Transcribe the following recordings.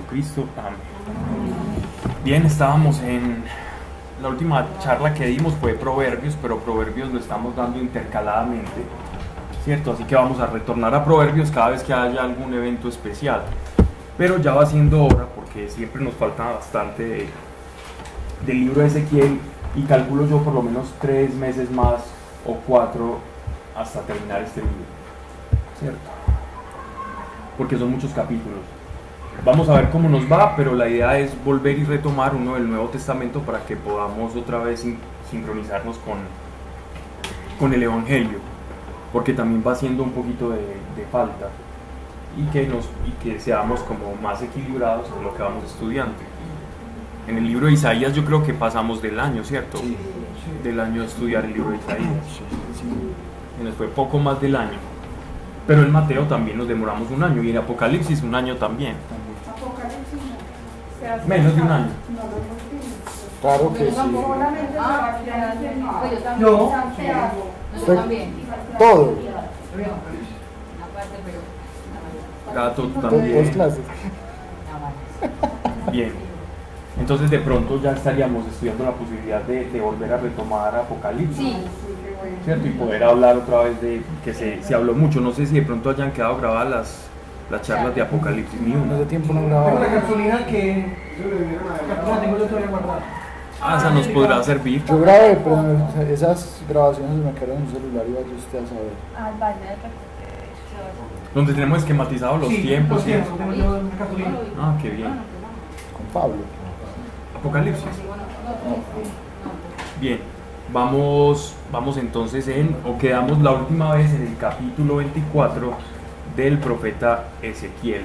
Jesucristo. Amén. Bien, estábamos en la última charla que dimos fue Proverbios, pero Proverbios lo estamos dando intercaladamente, ¿cierto? Así que vamos a retornar a Proverbios cada vez que haya algún evento especial. Pero ya va siendo hora, porque siempre nos falta bastante del libro de Ezequiel y calculo yo por lo menos tres meses más o cuatro hasta terminar este libro, ¿cierto? Porque son muchos capítulos. Vamos a ver cómo nos va, pero la idea es volver y retomar uno del Nuevo Testamento para que podamos otra vez sincronizarnos con, con el Evangelio, porque también va haciendo un poquito de, de falta y que, nos, y que seamos como más equilibrados en lo que vamos estudiando. En el libro de Isaías yo creo que pasamos del año, ¿cierto? Del año de estudiar el libro de Isaías. Y nos fue poco más del año. Pero en Mateo también nos demoramos un año y en Apocalipsis un año también. Menos de un año. Claro que sí. No. Usted- Todo. Gato también. clases. Bien. Entonces de pronto ya estaríamos estudiando la posibilidad de, de volver a retomar Apocalipsis. Sí. ¿cierto? Y poder hablar otra vez de que se, se habló mucho. No sé si de pronto hayan quedado grabadas las, las charlas de Apocalipsis, ni una. ese tiempo no Tengo grababa. la cartulina que. La tengo yo todavía guardada. Ah, esa nos podrá servir. Yo grabé, pero me- esas grabaciones me quedaron en un celular y vaya usted a saber. al baile del recuperación. Donde tenemos esquematizados los Sí, tiempos los tiempos, tengo yo una. Ah, qué bien. Con Pablo. Apocalipsis. Bien, vamos, vamos entonces en, o quedamos la última vez en el capítulo 24 del profeta Ezequiel.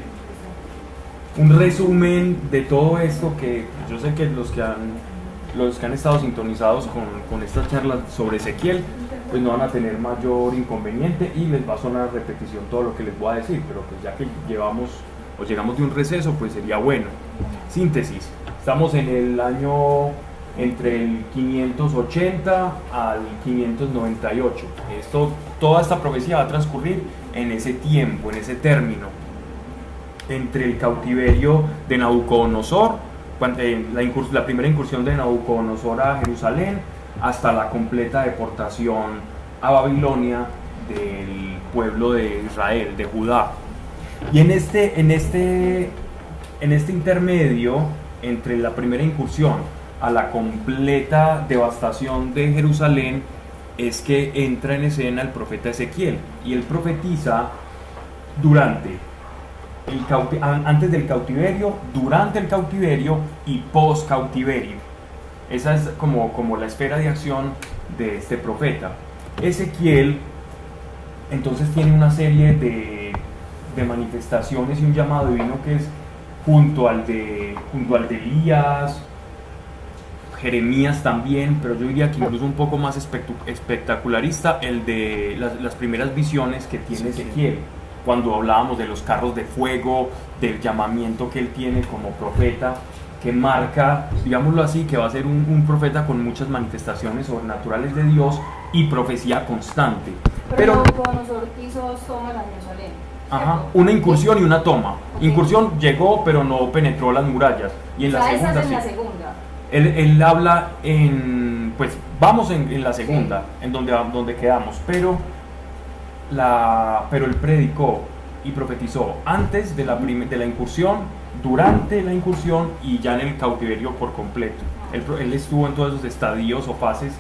Un resumen de todo esto que yo sé que los que han, los que han estado sintonizados con, con estas charlas sobre Ezequiel, pues no van a tener mayor inconveniente y les va a sonar repetición todo lo que les voy a decir, pero pues ya que llevamos o llegamos de un receso, pues sería bueno. Síntesis. Estamos en el año entre el 580 al 598. Esto, toda esta profecía va a transcurrir en ese tiempo, en ese término, entre el cautiverio de Nabucodonosor, eh, la primera incursión de Nabucodonosor a Jerusalén, hasta la completa deportación a Babilonia del pueblo de Israel, de Judá. Y en este, en este, en este intermedio, entre la primera incursión a la completa devastación de Jerusalén, es que entra en escena el profeta Ezequiel. Y él profetiza durante el antes del cautiverio, durante el cautiverio y post cautiverio. Esa es como, como la esfera de acción de este profeta. Ezequiel entonces tiene una serie de, de manifestaciones y un llamado divino que es junto al de, junto al de Elías, Jeremías también, pero yo diría que incluso un poco más espectacularista el de las, las primeras visiones que tiene Ezequiel, cuando hablábamos de los carros de fuego, del llamamiento que él tiene como profeta, que marca, digámoslo así, que va a ser un, un profeta con muchas manifestaciones sobrenaturales de Dios y profecía constante. Pero Pero, Nabucodonosor quiso toma la Jerusalén. ajá, una incursión y una toma. Incursión llegó, pero no penetró las murallas. Y en la O sea, esa segunda es en sí. la segunda. Él, él habla en, pues vamos en, en la segunda, en donde, donde quedamos, pero, la, pero él predicó y profetizó antes de la, de la incursión, durante la incursión y ya en el cautiverio por completo. Él, él estuvo en todos esos estadios o fases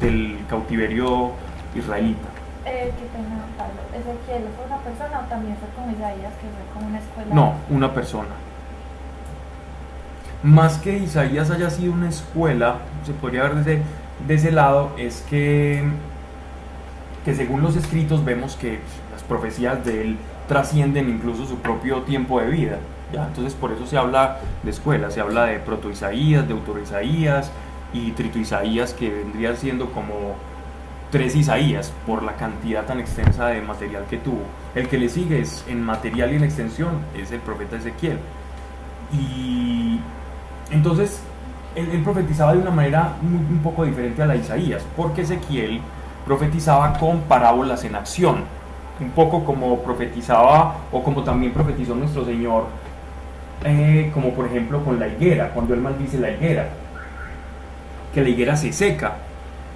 del cautiverio israelita. Eh, qué pena, Pablo. ¿Ezequiel fue una persona o también fue como Isaías, que fue como una escuela? No, una persona. Más que Isaías haya sido una escuela, se podría ver desde, de ese lado, es que, que según los escritos vemos que las profecías de él trascienden incluso su propio tiempo de vida. Entonces por eso se habla de escuela, se habla de proto Isaías, de autor Isaías y trito Isaías, que vendría siendo como tres Isaías por la cantidad tan extensa de material que tuvo. El que le sigue es en material y en extensión es el profeta Ezequiel. Y entonces él, profetizaba de una manera muy- un poco diferente a la de Isaías, porque Ezequiel profetizaba con parábolas en acción, un poco como profetizaba o como también profetizó nuestro Señor eh, como por ejemplo con la higuera, cuando él maldice la higuera, que la higuera se seca.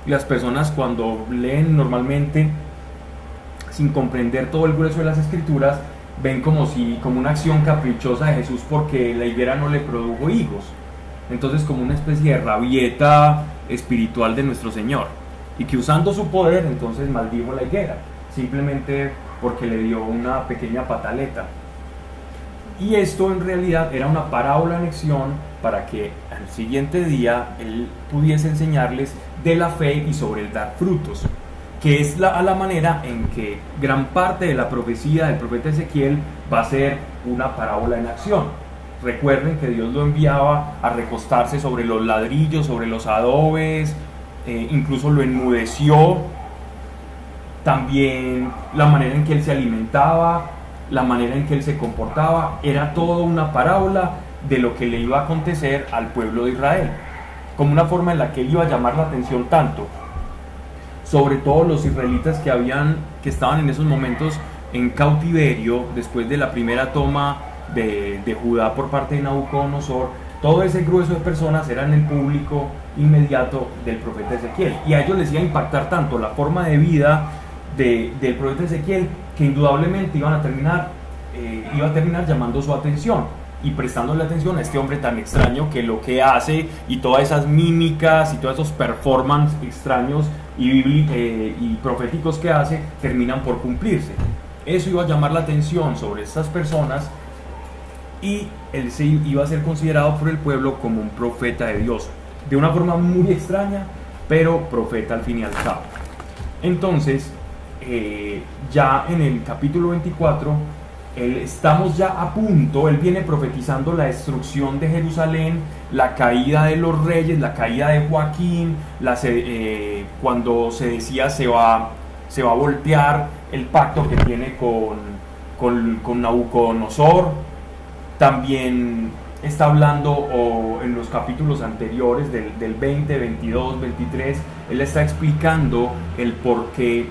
Y las personas cuando leen normalmente, sin comprender todo el grueso de las escrituras, ven como si como una acción caprichosa de Jesús porque la higuera no le produjo higos. Entonces como una especie de rabieta espiritual de nuestro Señor. Y que usando su poder entonces maldijo la higuera, simplemente porque le dio una pequeña pataleta. Y esto en realidad era una parábola en acción para que al siguiente día él pudiese enseñarles de la fe y sobre el dar frutos, que es la, a la manera en que gran parte de la profecía del profeta Ezequiel va a ser una parábola en acción. Recuerden que Dios lo enviaba a recostarse sobre los ladrillos, sobre los adobes, eh, incluso lo enmudeció. También la manera en que él se alimentaba, la manera en que él se comportaba, era toda una parábola de lo que le iba a acontecer al pueblo de Israel, como una forma en la que él iba a llamar la atención tanto sobre todo los israelitas que habían que estaban en esos momentos en cautiverio después de la primera toma de, Judá por parte de Nabucodonosor, todo ese grueso de personas eran el público inmediato del profeta Ezequiel. Y a ellos les iba a impactar tanto la forma de vida de, del profeta Ezequiel que indudablemente iban a terminar, eh, iba a terminar llamando su atención y prestándole atención a este hombre tan extraño que lo que hace y todas esas mímicas y todos esos performances extraños y, eh, y proféticos que hace terminan por cumplirse. Eso iba a llamar la atención sobre estas personas y él se iba a ser considerado por el pueblo como un profeta de Dios, de una forma muy extraña, pero profeta al fin y al cabo. Entonces, eh, ya en el capítulo 24, él, estamos ya a punto, él viene profetizando la destrucción de Jerusalén, la caída de los reyes, la caída de Joaquín, eh, cuando se decía se va, se va a voltear el pacto que tiene con, con, con Nabucodonosor, también está hablando o en los capítulos anteriores del, del 20, 22, 23, él está explicando el por qué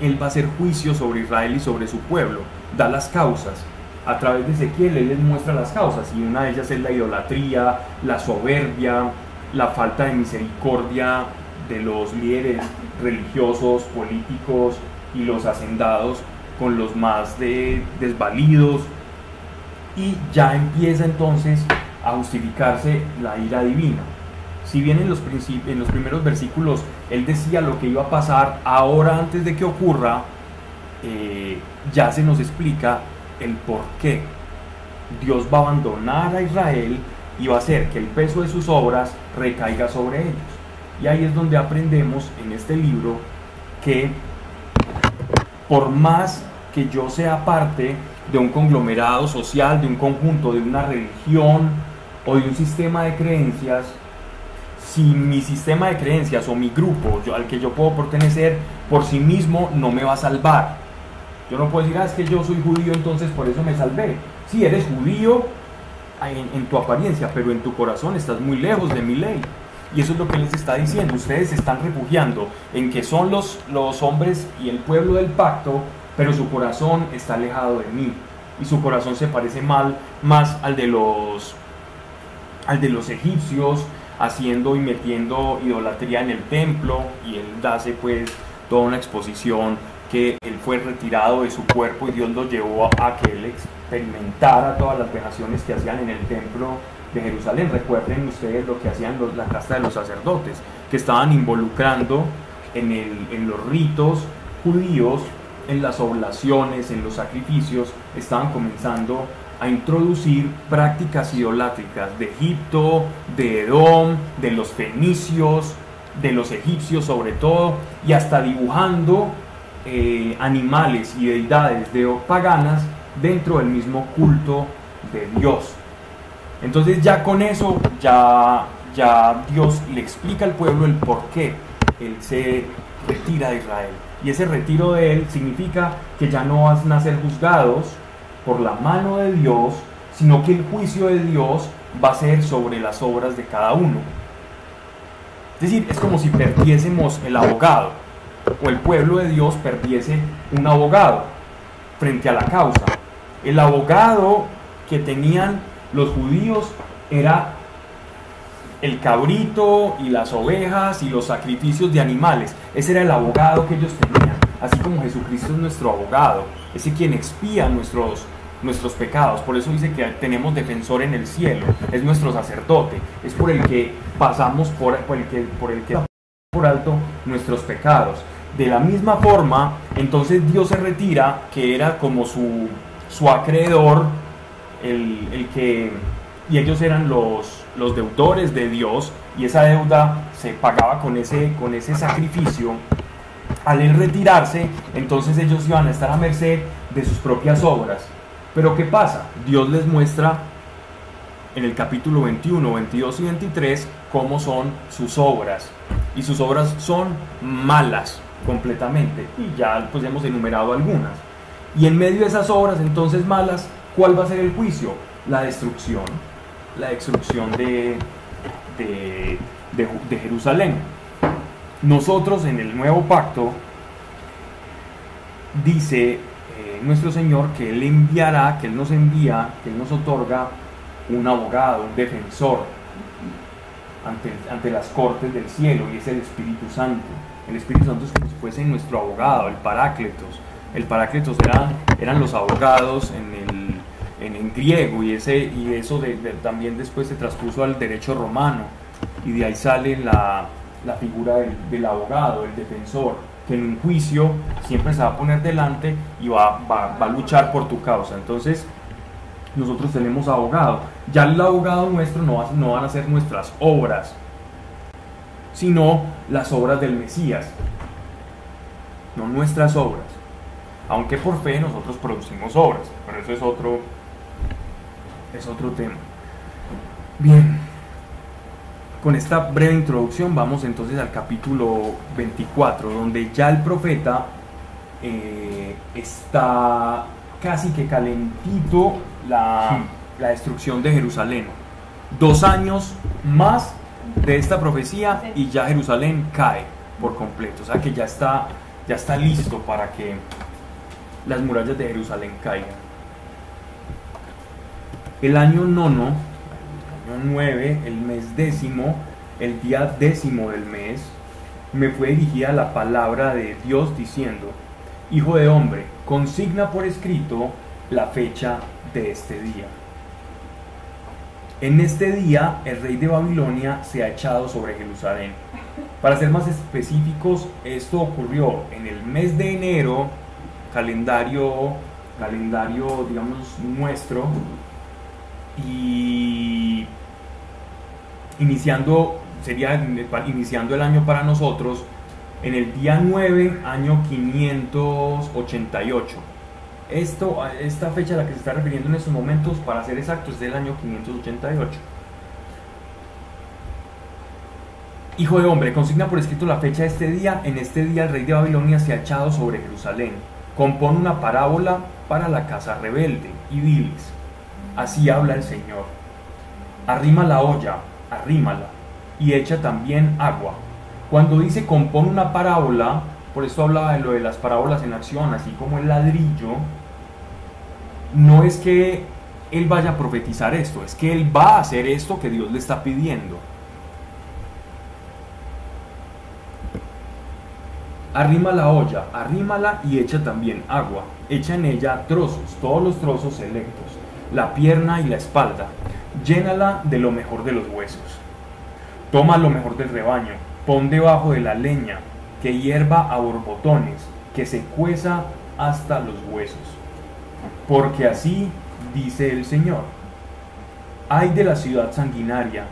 él va a hacer juicio sobre Israel y sobre su pueblo, da las causas. A través de Ezequiel él les muestra las causas y una de ellas es la idolatría, la soberbia, la falta de misericordia de los líderes religiosos, políticos y los hacendados con los más de- desvalidos, y ya empieza entonces a justificarse la ira divina. Si bien en los, en los primeros versículos él decía lo que iba a pasar ahora antes de que ocurra, eh, ya se nos explica el por qué Dios va a abandonar a Israel y va a hacer que el peso de sus obras recaiga sobre ellos. Y ahí es donde aprendemos en este libro que por más que yo sea parte de un conglomerado social, de un conjunto, de una religión o de un sistema de creencias, si mi sistema de creencias o mi grupo al que yo puedo pertenecer por sí mismo no me va a salvar. Yo no puedo decir, ah, es que yo soy judío, entonces por eso me salvé. Sí, eres judío en, en tu apariencia, pero en tu corazón estás muy lejos de mi ley. Y eso es lo que les está diciendo. Ustedes se están refugiando en que son los, los hombres y el pueblo del pacto, pero su corazón está alejado de mí. Y su corazón se parece mal, más al de los, al de los egipcios, haciendo y metiendo idolatría en el templo. Y él hace pues toda una exposición que él fue retirado de su cuerpo y Dios lo llevó a, que él experimentara todas las vejaciones que hacían en el templo de Jerusalén. Recuerden ustedes lo que hacían los- la casta de los sacerdotes, que estaban involucrando en, el- en los ritos judíos, en las oblaciones, en los sacrificios, estaban comenzando a introducir prácticas idolátricas de Egipto, de Edom, de los fenicios, de los egipcios sobre todo, y hasta dibujando eh, animales y deidades de paganas dentro del mismo culto de Dios. Entonces ya con eso, ya, ya Dios le explica al pueblo el por qué Él se retira de Israel. Y ese retiro de Él significa que ya no van a ser juzgados por la mano de Dios, sino que el juicio de Dios va a ser sobre las obras de cada uno. Es decir, es como si perdiésemos el abogado, o el pueblo de Dios perdiese un abogado frente a la causa. El abogado que tenían Los judíos era el cabrito y las ovejas y los sacrificios de animales. Ese era el abogado que ellos tenían. Así como Jesucristo es nuestro abogado, ese quien expía nuestros, nuestros pecados. Por eso dice que tenemos defensor en el cielo, es nuestro sacerdote, es por el que pasamos por, por el que por el que por alto nuestros pecados. De la misma forma, entonces Dios se retira, que era como su, su acreedor, el, el que, y ellos eran los, los deudores de Dios, y esa deuda se pagaba con ese, con ese sacrificio. Al él retirarse, entonces ellos iban a estar a merced de sus propias obras. Pero ¿qué pasa? Dios les muestra en el capítulo 21, 22 y 23 cómo son sus obras. Y sus obras son malas completamente. Y ya pues hemos enumerado algunas. Y en medio de esas obras entonces malas, ¿cuál va a ser el juicio? La destrucción. La destrucción de, de, de, Jerusalén. Nosotros en el nuevo pacto dice eh, nuestro Señor que Él enviará, que Él nos envía, que Él nos otorga un abogado, un defensor ante, ante las cortes del cielo y es el Espíritu Santo. El Espíritu Santo es como si fuese nuestro abogado, el Parácletos. El Parácletos eran, eran los abogados en el, en, en griego y, ese, y eso también después se transpuso al derecho romano y de ahí sale la, la figura del, del abogado, el defensor, que en un juicio siempre se va a poner delante y va, va, va a luchar por tu causa. Entonces, nosotros tenemos abogado. Ya el abogado nuestro no, va- no van a ser nuestras obras, sino las obras del Mesías, no nuestras obras. Aunque por fe nosotros producimos obras, pero eso es otro, es otro tema. Bien, con esta breve introducción vamos entonces al capítulo 24, donde ya el profeta eh, está casi que calentito la, la destrucción de Jerusalén. Dos años más de esta profecía y ya Jerusalén cae por completo. O sea que ya está, ya está listo para que las murallas de Jerusalén caigan. El año nono, el año nueve, el mes décimo, el día décimo del mes, me fue dirigida la palabra de Dios diciendo, Hijo de hombre, consigna por escrito la fecha de este día. En este día el rey de Babilonia se ha echado sobre Jerusalén. Para ser más específicos, esto ocurrió en el mes de enero, calendario, calendario digamos nuestro, y iniciando, sería iniciando el año para nosotros, en el día 9, año 588. Esto, esta fecha a la que se está refiriendo en estos momentos, para ser exacto, es del año 588. Hijo de hombre, consigna por escrito la fecha de este día. En este día el rey de Babilonia se ha echado sobre Jerusalén. Compone una parábola para la casa rebelde y diles, así habla el Señor. Arrima la olla, arrímala, y echa también agua. Cuando dice compone una parábola, por eso hablaba de lo de las parábolas en acción, así como el ladrillo, no es que él vaya a profetizar esto, es que él va a hacer esto que Dios le está pidiendo. Arrima la olla, arrímala y echa también agua. Echa en ella trozos, todos los trozos selectos, la pierna y la espalda. Llénala de lo mejor de los huesos. Toma lo mejor del rebaño, pon debajo de la leña, que hierva a borbotones, que se cueza hasta los huesos. Porque así dice el Señor. Hay de la ciudad sanguinaria,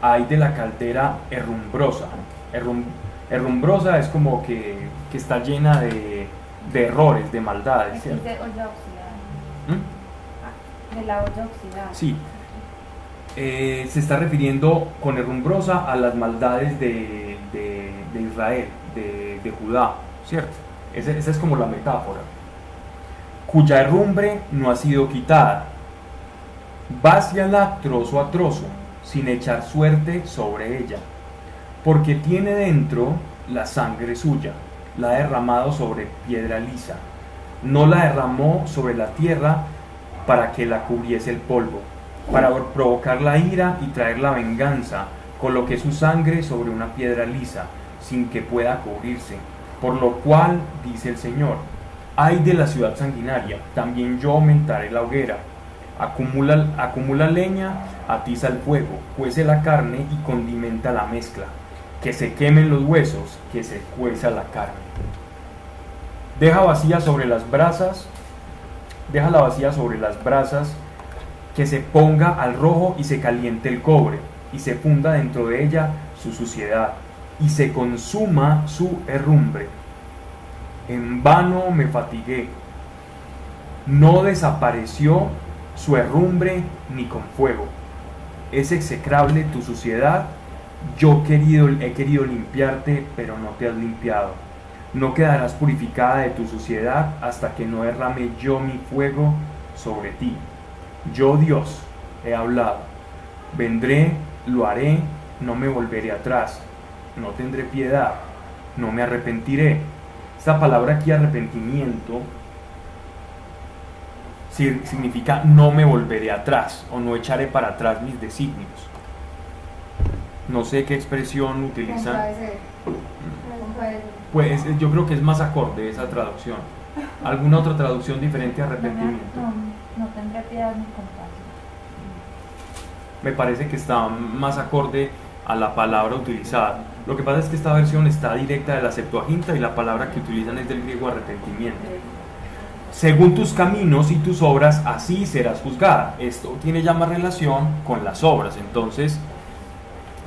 hay de la caldera herrumbrosa. Herrum- herrumbrosa es como que, que está llena de, de errores, de maldades. ¿cierto? dice olla oxidada. ¿Mm? De la olla oxidada. Sí. Eh, se está refiriendo con herrumbrosa a las maldades de, de- Israel, de, de Judá, ¿cierto? Esa es como la metáfora. Cuya herrumbre no ha sido quitada. Váciala trozo a trozo, sin echar suerte sobre ella, porque tiene dentro la sangre suya, la ha derramado sobre piedra lisa, no la derramó sobre la tierra para que la cubriese el polvo. para provocar la ira y traer la venganza. Coloqué su sangre sobre una piedra lisa, sin que pueda cubrirse. Por lo cual, dice el Señor, ay de la ciudad sanguinaria, también yo aumentaré la hoguera. Acumula, acumula leña, atiza el fuego, cuece la carne y condimenta la mezcla. Que se quemen los huesos, que se cueza la carne. Deja vacía sobre las brasas, deja la vacía sobre las brasas, que se ponga al rojo y se caliente el cobre, y se funda dentro de ella su suciedad, y se consuma su herrumbre. En vano me fatigué, no desapareció su herrumbre ni con fuego. Es execrable tu suciedad, yo querido, he querido limpiarte, pero no te has limpiado. No quedarás purificada de tu suciedad hasta que no derrame yo mi fuego sobre ti. Yo Dios he hablado. Vendré, lo haré, no me volveré atrás. No tendré piedad, no me arrepentiré. Esta palabra aquí, arrepentimiento, significa no me volveré atrás o no echaré para atrás mis designios. No sé qué expresión utilizan. Pues yo creo que es más acorde esa traducción. ¿Alguna otra traducción diferente a arrepentimiento? No, no tendré piedad ni compasión. Me parece que está más acorde a la palabra utilizada. Lo que pasa es que esta versión está directa de la Septuaginta y la palabra que utilizan es del griego arrepentimiento. Según tus caminos y tus obras, así serás juzgada. Esto tiene ya más relación con las obras. Entonces,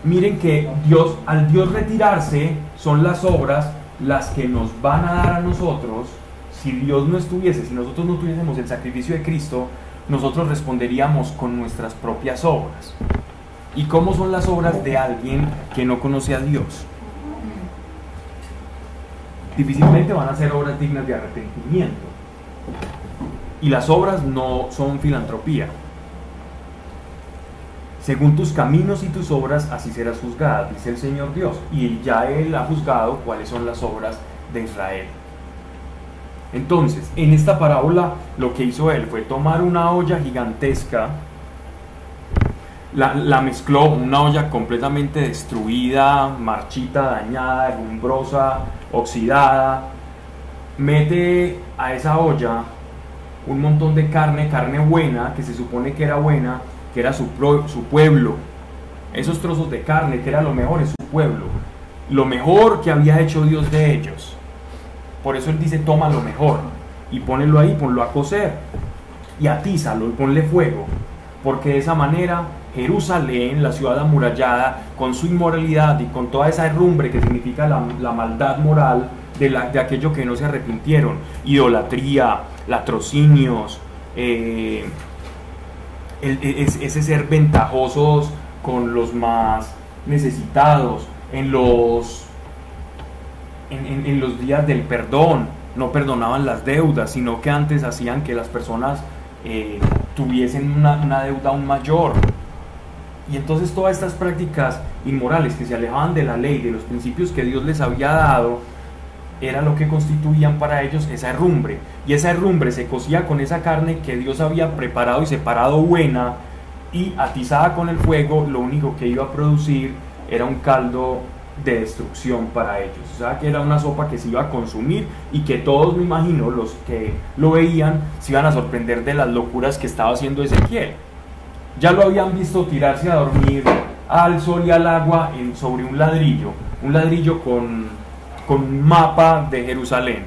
miren que Dios, al Dios retirarse, son las obras las que nos van a dar a nosotros. Si Dios no estuviese, si nosotros no tuviésemos el sacrificio de Cristo, nosotros responderíamos con nuestras propias obras. ¿Y cómo son las obras de alguien que no conoce a Dios? Difícilmente van a ser obras dignas de arrepentimiento. Y las obras no son filantropía. Según tus caminos y tus obras, así serás juzgada, dice el Señor Dios. Y ya Él ha juzgado cuáles son las obras de Israel. Entonces, en esta parábola lo que hizo Él fue tomar una olla gigantesca, la, mezcló, una olla completamente destruida, marchita, dañada, herrumbrosa, oxidada, mete a esa olla un montón de carne, carne buena, que se supone que era buena, que era su, su pueblo. Esos trozos de carne, que era lo mejor, es su pueblo. Lo mejor que había hecho Dios de ellos. Por eso Él dice, toma lo mejor y ponelo ahí, ponlo a cocer y atízalo y ponle fuego. Porque de esa manera Jerusalén, la ciudad amurallada, con su inmoralidad y con toda esa herrumbre que significa la, maldad moral de, la, de, aquello que no se arrepintieron, idolatría, latrocinios, eh, ese ser ventajosos con los más necesitados, en los, en, los días del perdón, no perdonaban las deudas, sino que antes hacían que las personas eh, tuviesen una, una deuda aún mayor. Y entonces todas estas prácticas inmorales que se alejaban de la ley, de los principios que Dios les había dado, era lo que constituían para ellos esa herrumbre. Y esa herrumbre se cocía con esa carne que Dios había preparado y separado buena y atizada con el fuego, lo único que iba a producir era un caldo de destrucción para ellos. O sea, que era una sopa que se iba a consumir y que todos, me imagino, los que lo veían, se iban a sorprender de las locuras que estaba haciendo Ezequiel. Ya lo habían visto tirarse a dormir al sol y al agua sobre un ladrillo, un ladrillo con, con un mapa de Jerusalén.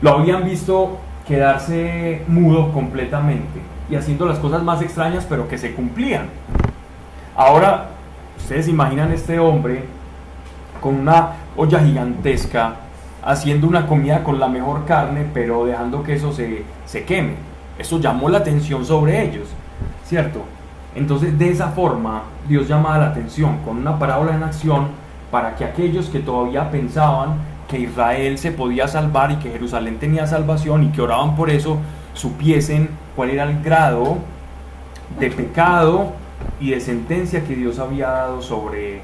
Lo habían visto quedarse mudo completamente y haciendo las cosas más extrañas pero que se cumplían. Ahora, ustedes imaginan este hombre con una olla gigantesca haciendo una comida con la mejor carne pero dejando que eso se, se queme. Eso llamó la atención sobre ellos. ¿cierto? Entonces de esa forma Dios llamaba la atención con una parábola en acción para que aquellos que todavía pensaban que Israel se podía salvar y que Jerusalén tenía salvación y que oraban por eso, supiesen cuál era el grado de pecado y de sentencia que Dios había dado sobre,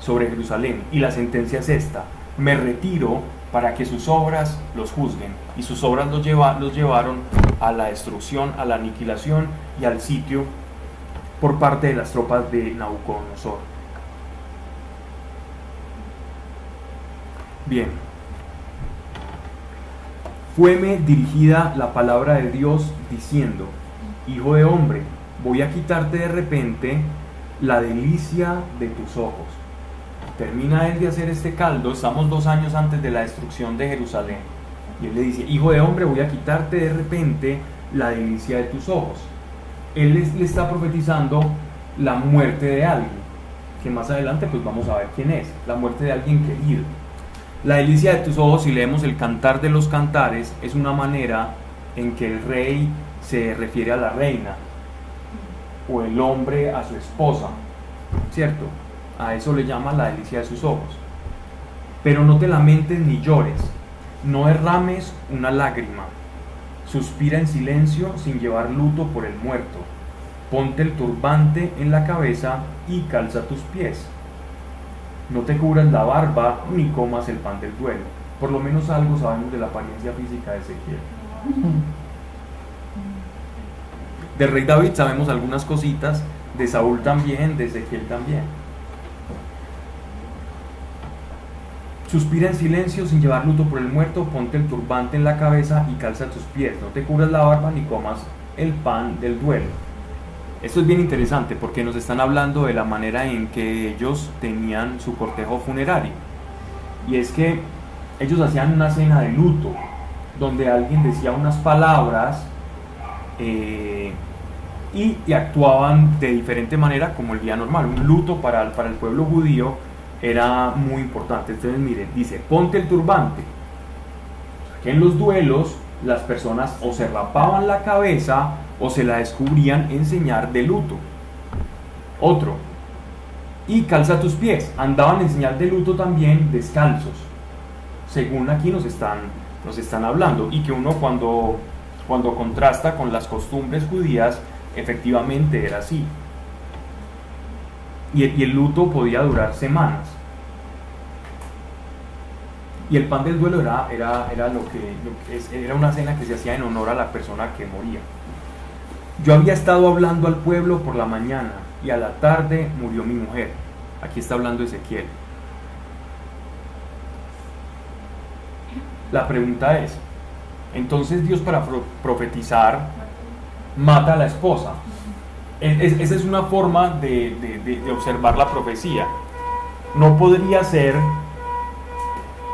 sobre Jerusalén. Y la sentencia es esta, me retiro para que sus obras los juzguen. Y sus obras los, los llevaron a la destrucción, a la aniquilación y al sitio por parte de las tropas de Nabucodonosor. Bien, fueme dirigida la palabra de Dios diciendo, Hijo de hombre, voy a quitarte de repente la delicia de tus ojos. Termina él de hacer este caldo, estamos dos años antes de la destrucción de Jerusalén. Y él le dice, Hijo de hombre, voy a quitarte de repente la delicia de tus ojos. Él le está profetizando la muerte de alguien, que más adelante pues vamos a ver quién es, la muerte de alguien querido. La delicia de tus ojos, si leemos el cantar de los cantares, es una manera en que el rey se refiere a la reina o el hombre a su esposa, ¿cierto? A eso le llama la delicia de sus ojos. Pero no te lamentes ni llores, no derrames una lágrima, suspira en silencio sin llevar luto por el muerto, ponte el turbante en la cabeza y calza tus pies no te cubras la barba ni comas el pan del duelo. Por lo menos algo sabemos de la apariencia física de Ezequiel. De rey David sabemos algunas cositas, de Saúl también, de Ezequiel también. Suspira en silencio sin llevar luto por el muerto, ponte el turbante en la cabeza y calza tus pies. No te cubras la barba ni comas el pan del duelo. Esto es bien interesante porque nos están hablando de la manera en que ellos tenían su cortejo funerario. Y es que ellos hacían una cena de luto, donde alguien decía unas palabras eh, y, actuaban de diferente manera como el día normal. Un luto para, para el pueblo judío era muy importante. Entonces, miren, dice, ponte el turbante. Que en los duelos las personas o se rapaban la cabeza o se la descubrían enseñar de luto. Otro, y calza tus pies, andaban en señal de luto también descalzos, según aquí nos están, nos están hablando, y que uno cuando, cuando contrasta con las costumbres judías, efectivamente era así. Y, y el luto podía durar semanas. Y el pan del duelo era, era, era lo, que, era una cena que se hacía en honor a la persona que moría. Yo había estado hablando al pueblo por la mañana y a la tarde murió mi mujer. Aquí está hablando Ezequiel. La pregunta es, entonces Dios para profetizar mata a la esposa. esa es una forma de, de observar la profecía. No podría ser,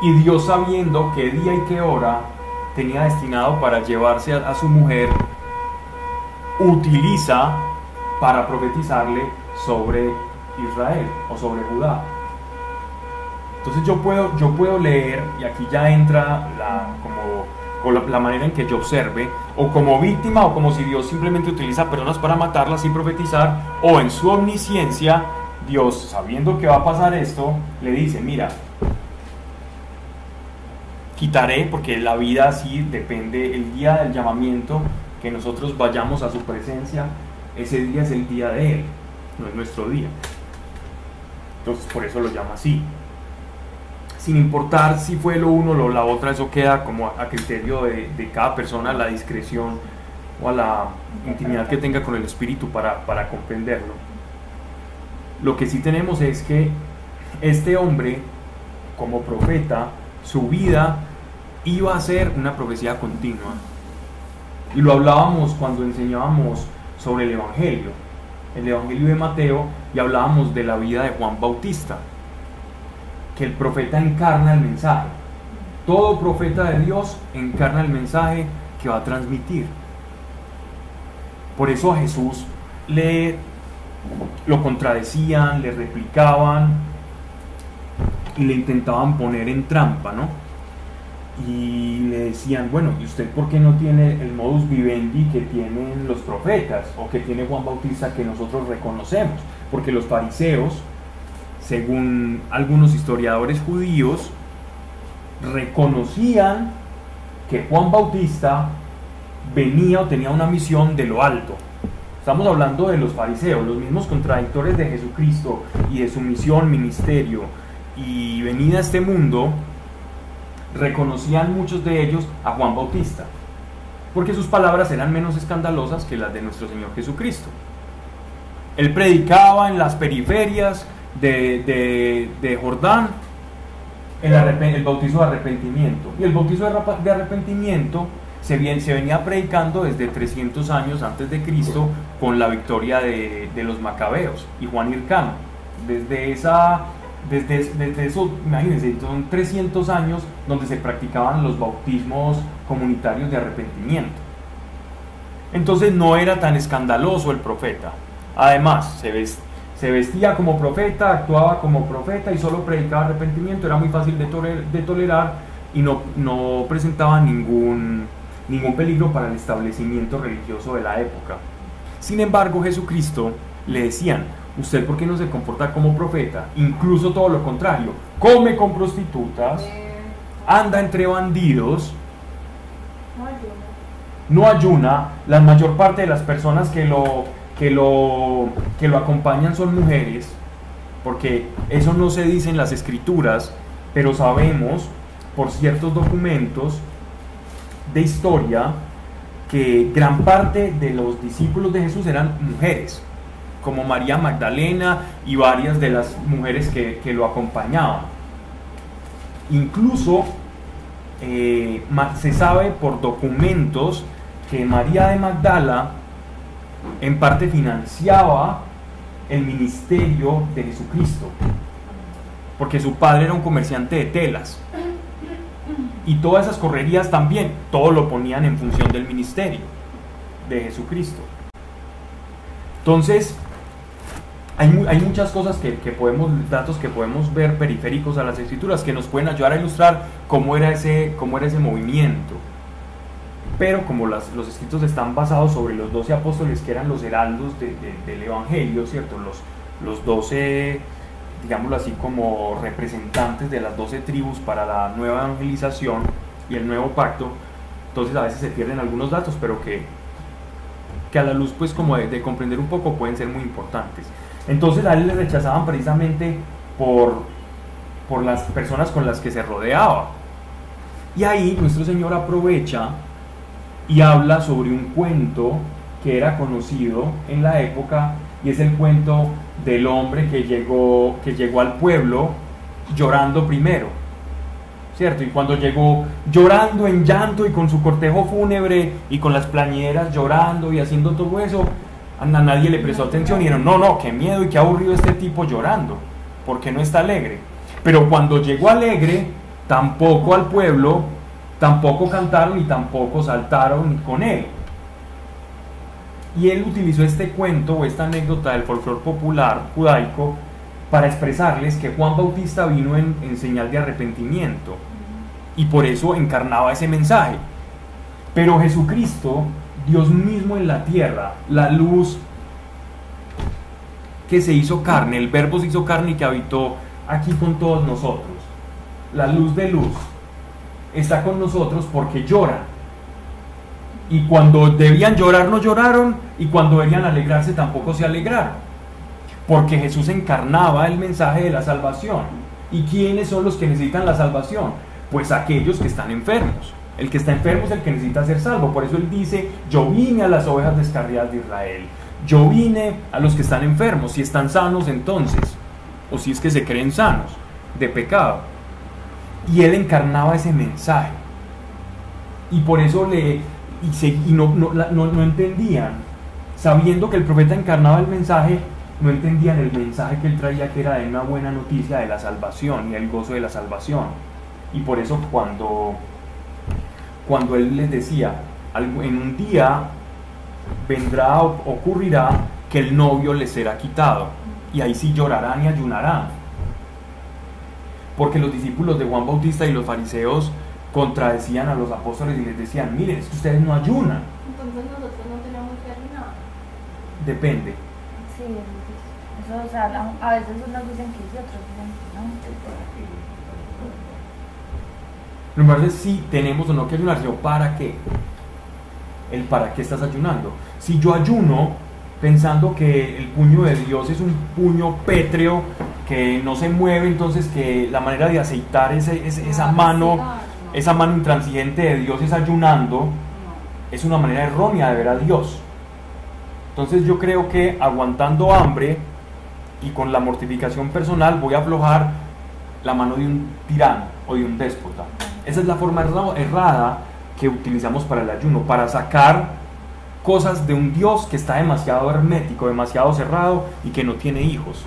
y Dios sabiendo qué día y qué hora tenía destinado para llevarse a su mujer utiliza para profetizarle sobre Israel o sobre Judá. Entonces yo puedo, yo puedo leer, y aquí ya entra la, como, la, manera en que yo observe, o como víctima, o como si Dios simplemente utiliza personas para matarlas y profetizar, o en su omnisciencia, Dios, sabiendo que va a pasar esto, le dice, mira, quitaré, porque la vida así depende, el día del llamamiento que nosotros vayamos a su presencia, ese día es el día de Él, no es nuestro día. Entonces por eso lo llama así. Sin importar si fue lo uno o la otra, eso queda como a criterio de, cada persona, la discreción o a la intimidad que tenga con el Espíritu para, para comprenderlo. Lo que sí tenemos es que este hombre, como profeta, su vida iba a ser una profecía continua y lo hablábamos cuando enseñábamos sobre el Evangelio, el Evangelio de Mateo, y hablábamos de la vida de Juan Bautista, que el profeta encarna el mensaje. Todo profeta de Dios encarna el mensaje que va a transmitir. Por eso a Jesús le lo contradecían, le replicaban y le intentaban poner en trampa, ¿no? Y le decían, bueno, ¿y usted por qué no tiene el modus vivendi que tienen los profetas o que tiene Juan Bautista que nosotros reconocemos? Porque los fariseos, según algunos historiadores judíos, reconocían que Juan Bautista venía o tenía una misión de lo alto. Estamos hablando de los fariseos, los mismos contradictores de Jesucristo y de su misión, ministerio y venida a este mundo, reconocían muchos de ellos a Juan Bautista, porque sus palabras eran menos escandalosas que las de nuestro Señor Jesucristo. Él predicaba en las periferias de, de- de Jordán el, bautizo de arrepentimiento. Y el bautizo de arrepentimiento se, vien- se venía predicando desde 300 años antes de Cristo con la victoria de, de los macabeos y Juan Hircano. Desde esa, desde, desde eso, imagínense, son 300 años donde se practicaban los bautismos comunitarios de arrepentimiento. Entonces no era tan escandaloso el profeta. Además, se, se vestía como profeta, actuaba como profeta y solo predicaba arrepentimiento. Era muy fácil de tolerar y no, no presentaba ningún, ningún peligro para el establecimiento religioso de la época. Sin embargo, Jesucristo le decían, ¿usted por qué no se comporta como profeta? Incluso todo lo contrario, come con prostitutas, anda entre bandidos, no ayuna, la mayor parte de las personas que lo, que lo, que lo acompañan son mujeres, porque eso no se dice en las escrituras, pero sabemos por ciertos documentos de historia que gran parte de los discípulos de Jesús eran mujeres, como María Magdalena y varias de las mujeres que, lo acompañaban. Incluso eh, se sabe por documentos que María de Magdala en parte financiaba el ministerio de Jesucristo, porque su padre era un comerciante de telas. Y todas esas correrías también, todo lo ponían en función del ministerio de Jesucristo. Entonces, hay, mu- hay muchas cosas que, podemos, datos que podemos ver periféricos a las escrituras que nos pueden ayudar a ilustrar cómo era ese, cómo era ese movimiento. Pero como los escritos están basados sobre los doce apóstoles que eran los heraldos de- de- del Evangelio, ¿cierto? Los, los doce, digámoslo así, como representantes de las doce tribus para la nueva evangelización y el nuevo pacto, entonces a veces se pierden algunos datos, pero que, que a la luz pues como de comprender un poco pueden ser muy importantes. Entonces a él le rechazaban precisamente por, por las personas con las que se rodeaba. Y ahí nuestro Señor aprovecha y habla sobre un cuento que era conocido en la época y es el cuento del hombre que llegó, que llegó al pueblo llorando primero. ¿Cierto? Y cuando llegó llorando en llanto y con su cortejo fúnebre y con las plañeras llorando y haciendo todo eso, nadie le prestó atención y dijeron, no, no, qué miedo y qué aburrido este tipo llorando, porque no está alegre. Pero cuando llegó alegre, tampoco al pueblo, tampoco cantaron y tampoco saltaron con él. Y él utilizó este cuento o esta anécdota del folclore popular judaico para expresarles que Juan Bautista vino en señal de arrepentimiento y por eso encarnaba ese mensaje. Pero Jesucristo, Dios mismo en la tierra, la luz que se hizo carne, el verbo se hizo carne y que habitó aquí con todos nosotros, la luz de luz, está con nosotros porque llora. Y cuando debían llorar no lloraron y cuando debían alegrarse tampoco se alegraron. Porque Jesús encarnaba el mensaje de la salvación. ¿Y quiénes son los que necesitan la salvación? Pues aquellos que están enfermos. El que está enfermo es el que necesita ser salvo. Por eso él dice, yo vine a las ovejas descarriadas de Israel. Yo vine a los que están enfermos. Si están sanos entonces. O si es que se creen sanos de pecado. Y él encarnaba ese mensaje. Y por eso le... Y, se- y no, no, no- no entendían. Sabiendo que el profeta encarnaba el mensaje, no entendían el mensaje que él traía, que era de una buena noticia de la salvación y el gozo de la salvación. Y por eso cuando, cuando él les decía, "Algo- en un día vendrá o ocurrirá que el novio les será quitado, y ahí sí llorarán y ayunarán. Porque los discípulos de Juan Bautista y los fariseos contradecían a los apóstoles y les decían, miren, es que ustedes no ayunan. Entonces nosotros no tenemos que ayunar. Depende. Sí, eso, o sea, a veces unos dicen que sí, otros dicen que no. Lo importante es si tenemos o no que ayunar, sino para qué. El para qué estás ayunando. Si yo ayuno pensando que el puño de Dios es un puño pétreo que no se mueve, entonces que la manera de aceitar ese- ese- esa mano, esa mano intransigente de Dios es ayunando, es una manera errónea de ver a Dios. Entonces yo creo que aguantando hambre y con la mortificación personal voy a aflojar la mano de un tirano o de un déspota. Esa es la forma erra- errada que utilizamos para el ayuno, para sacar cosas de un Dios que está demasiado hermético, demasiado cerrado y que no tiene hijos.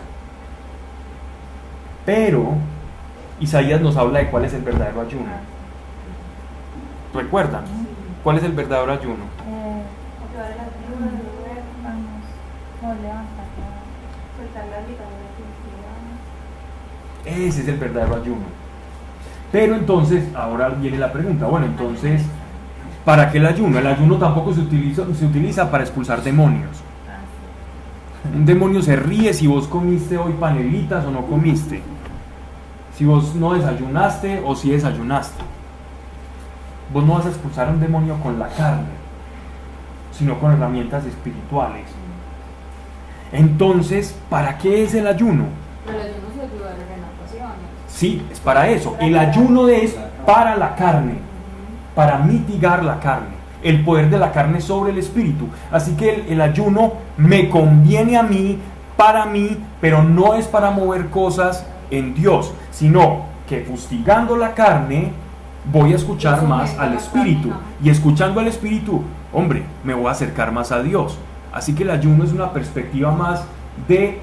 Pero Isaías nos habla de cuál es el verdadero ayuno. ¿Recuerdan? ¿Cuál es el verdadero ayuno? Eh, Ese es el verdadero ayuno. Pero entonces, ahora viene la pregunta, bueno, entonces, ¿para qué el ayuno? El ayuno tampoco se utiliza, se utiliza para expulsar demonios. Un demonio se ríe si vos comiste hoy panelitas o no comiste. Si vos no desayunaste o si desayunaste. Vos no vas a expulsar a un demonio con la carne, sino con herramientas espirituales. Entonces, ¿para qué es el ayuno? El ayuno se ayuda a. Sí, es para eso. El ayuno es para la carne, para mitigar la carne, el poder de la carne sobre el espíritu. Así que el, el ayuno me conviene a mí, para mí, pero no es para mover cosas en Dios, sino que fustigando la carne voy a escuchar más al espíritu. Y escuchando al espíritu, hombre, me voy a acercar más a Dios. Así que el ayuno es una perspectiva más de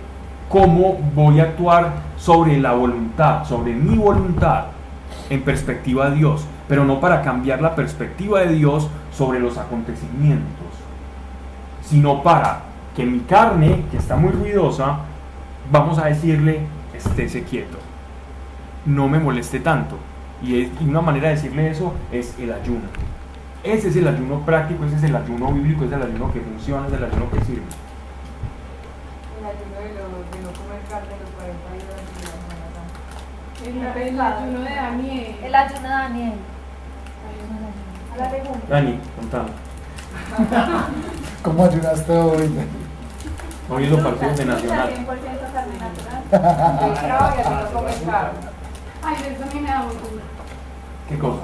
cómo voy a actuar sobre la voluntad, sobre mi voluntad en perspectiva de Dios, pero no para cambiar la perspectiva de Dios sobre los acontecimientos, sino para que mi carne, que está muy ruidosa, vamos a decirle, estése quieto, no me moleste tanto. Y, y una manera de decirle eso es el ayuno. Ese es el ayuno práctico, ese es el ayuno bíblico, ese es el ayuno que funciona, ese es el ayuno que sirve. El ayuno de, lo- de no comer carne los 40 días de la Semana Santa. El, ayuno de Daniel. El ayuno de Daniel. A la pregunta. Dani, contame. ¿Cómo ayunaste hoy? Hoy es los partidos de Nacional. 100% carne natural. Yo trabajo y así no comen carne. Ay, eso a mí me da muy duro. ¿Qué cosa?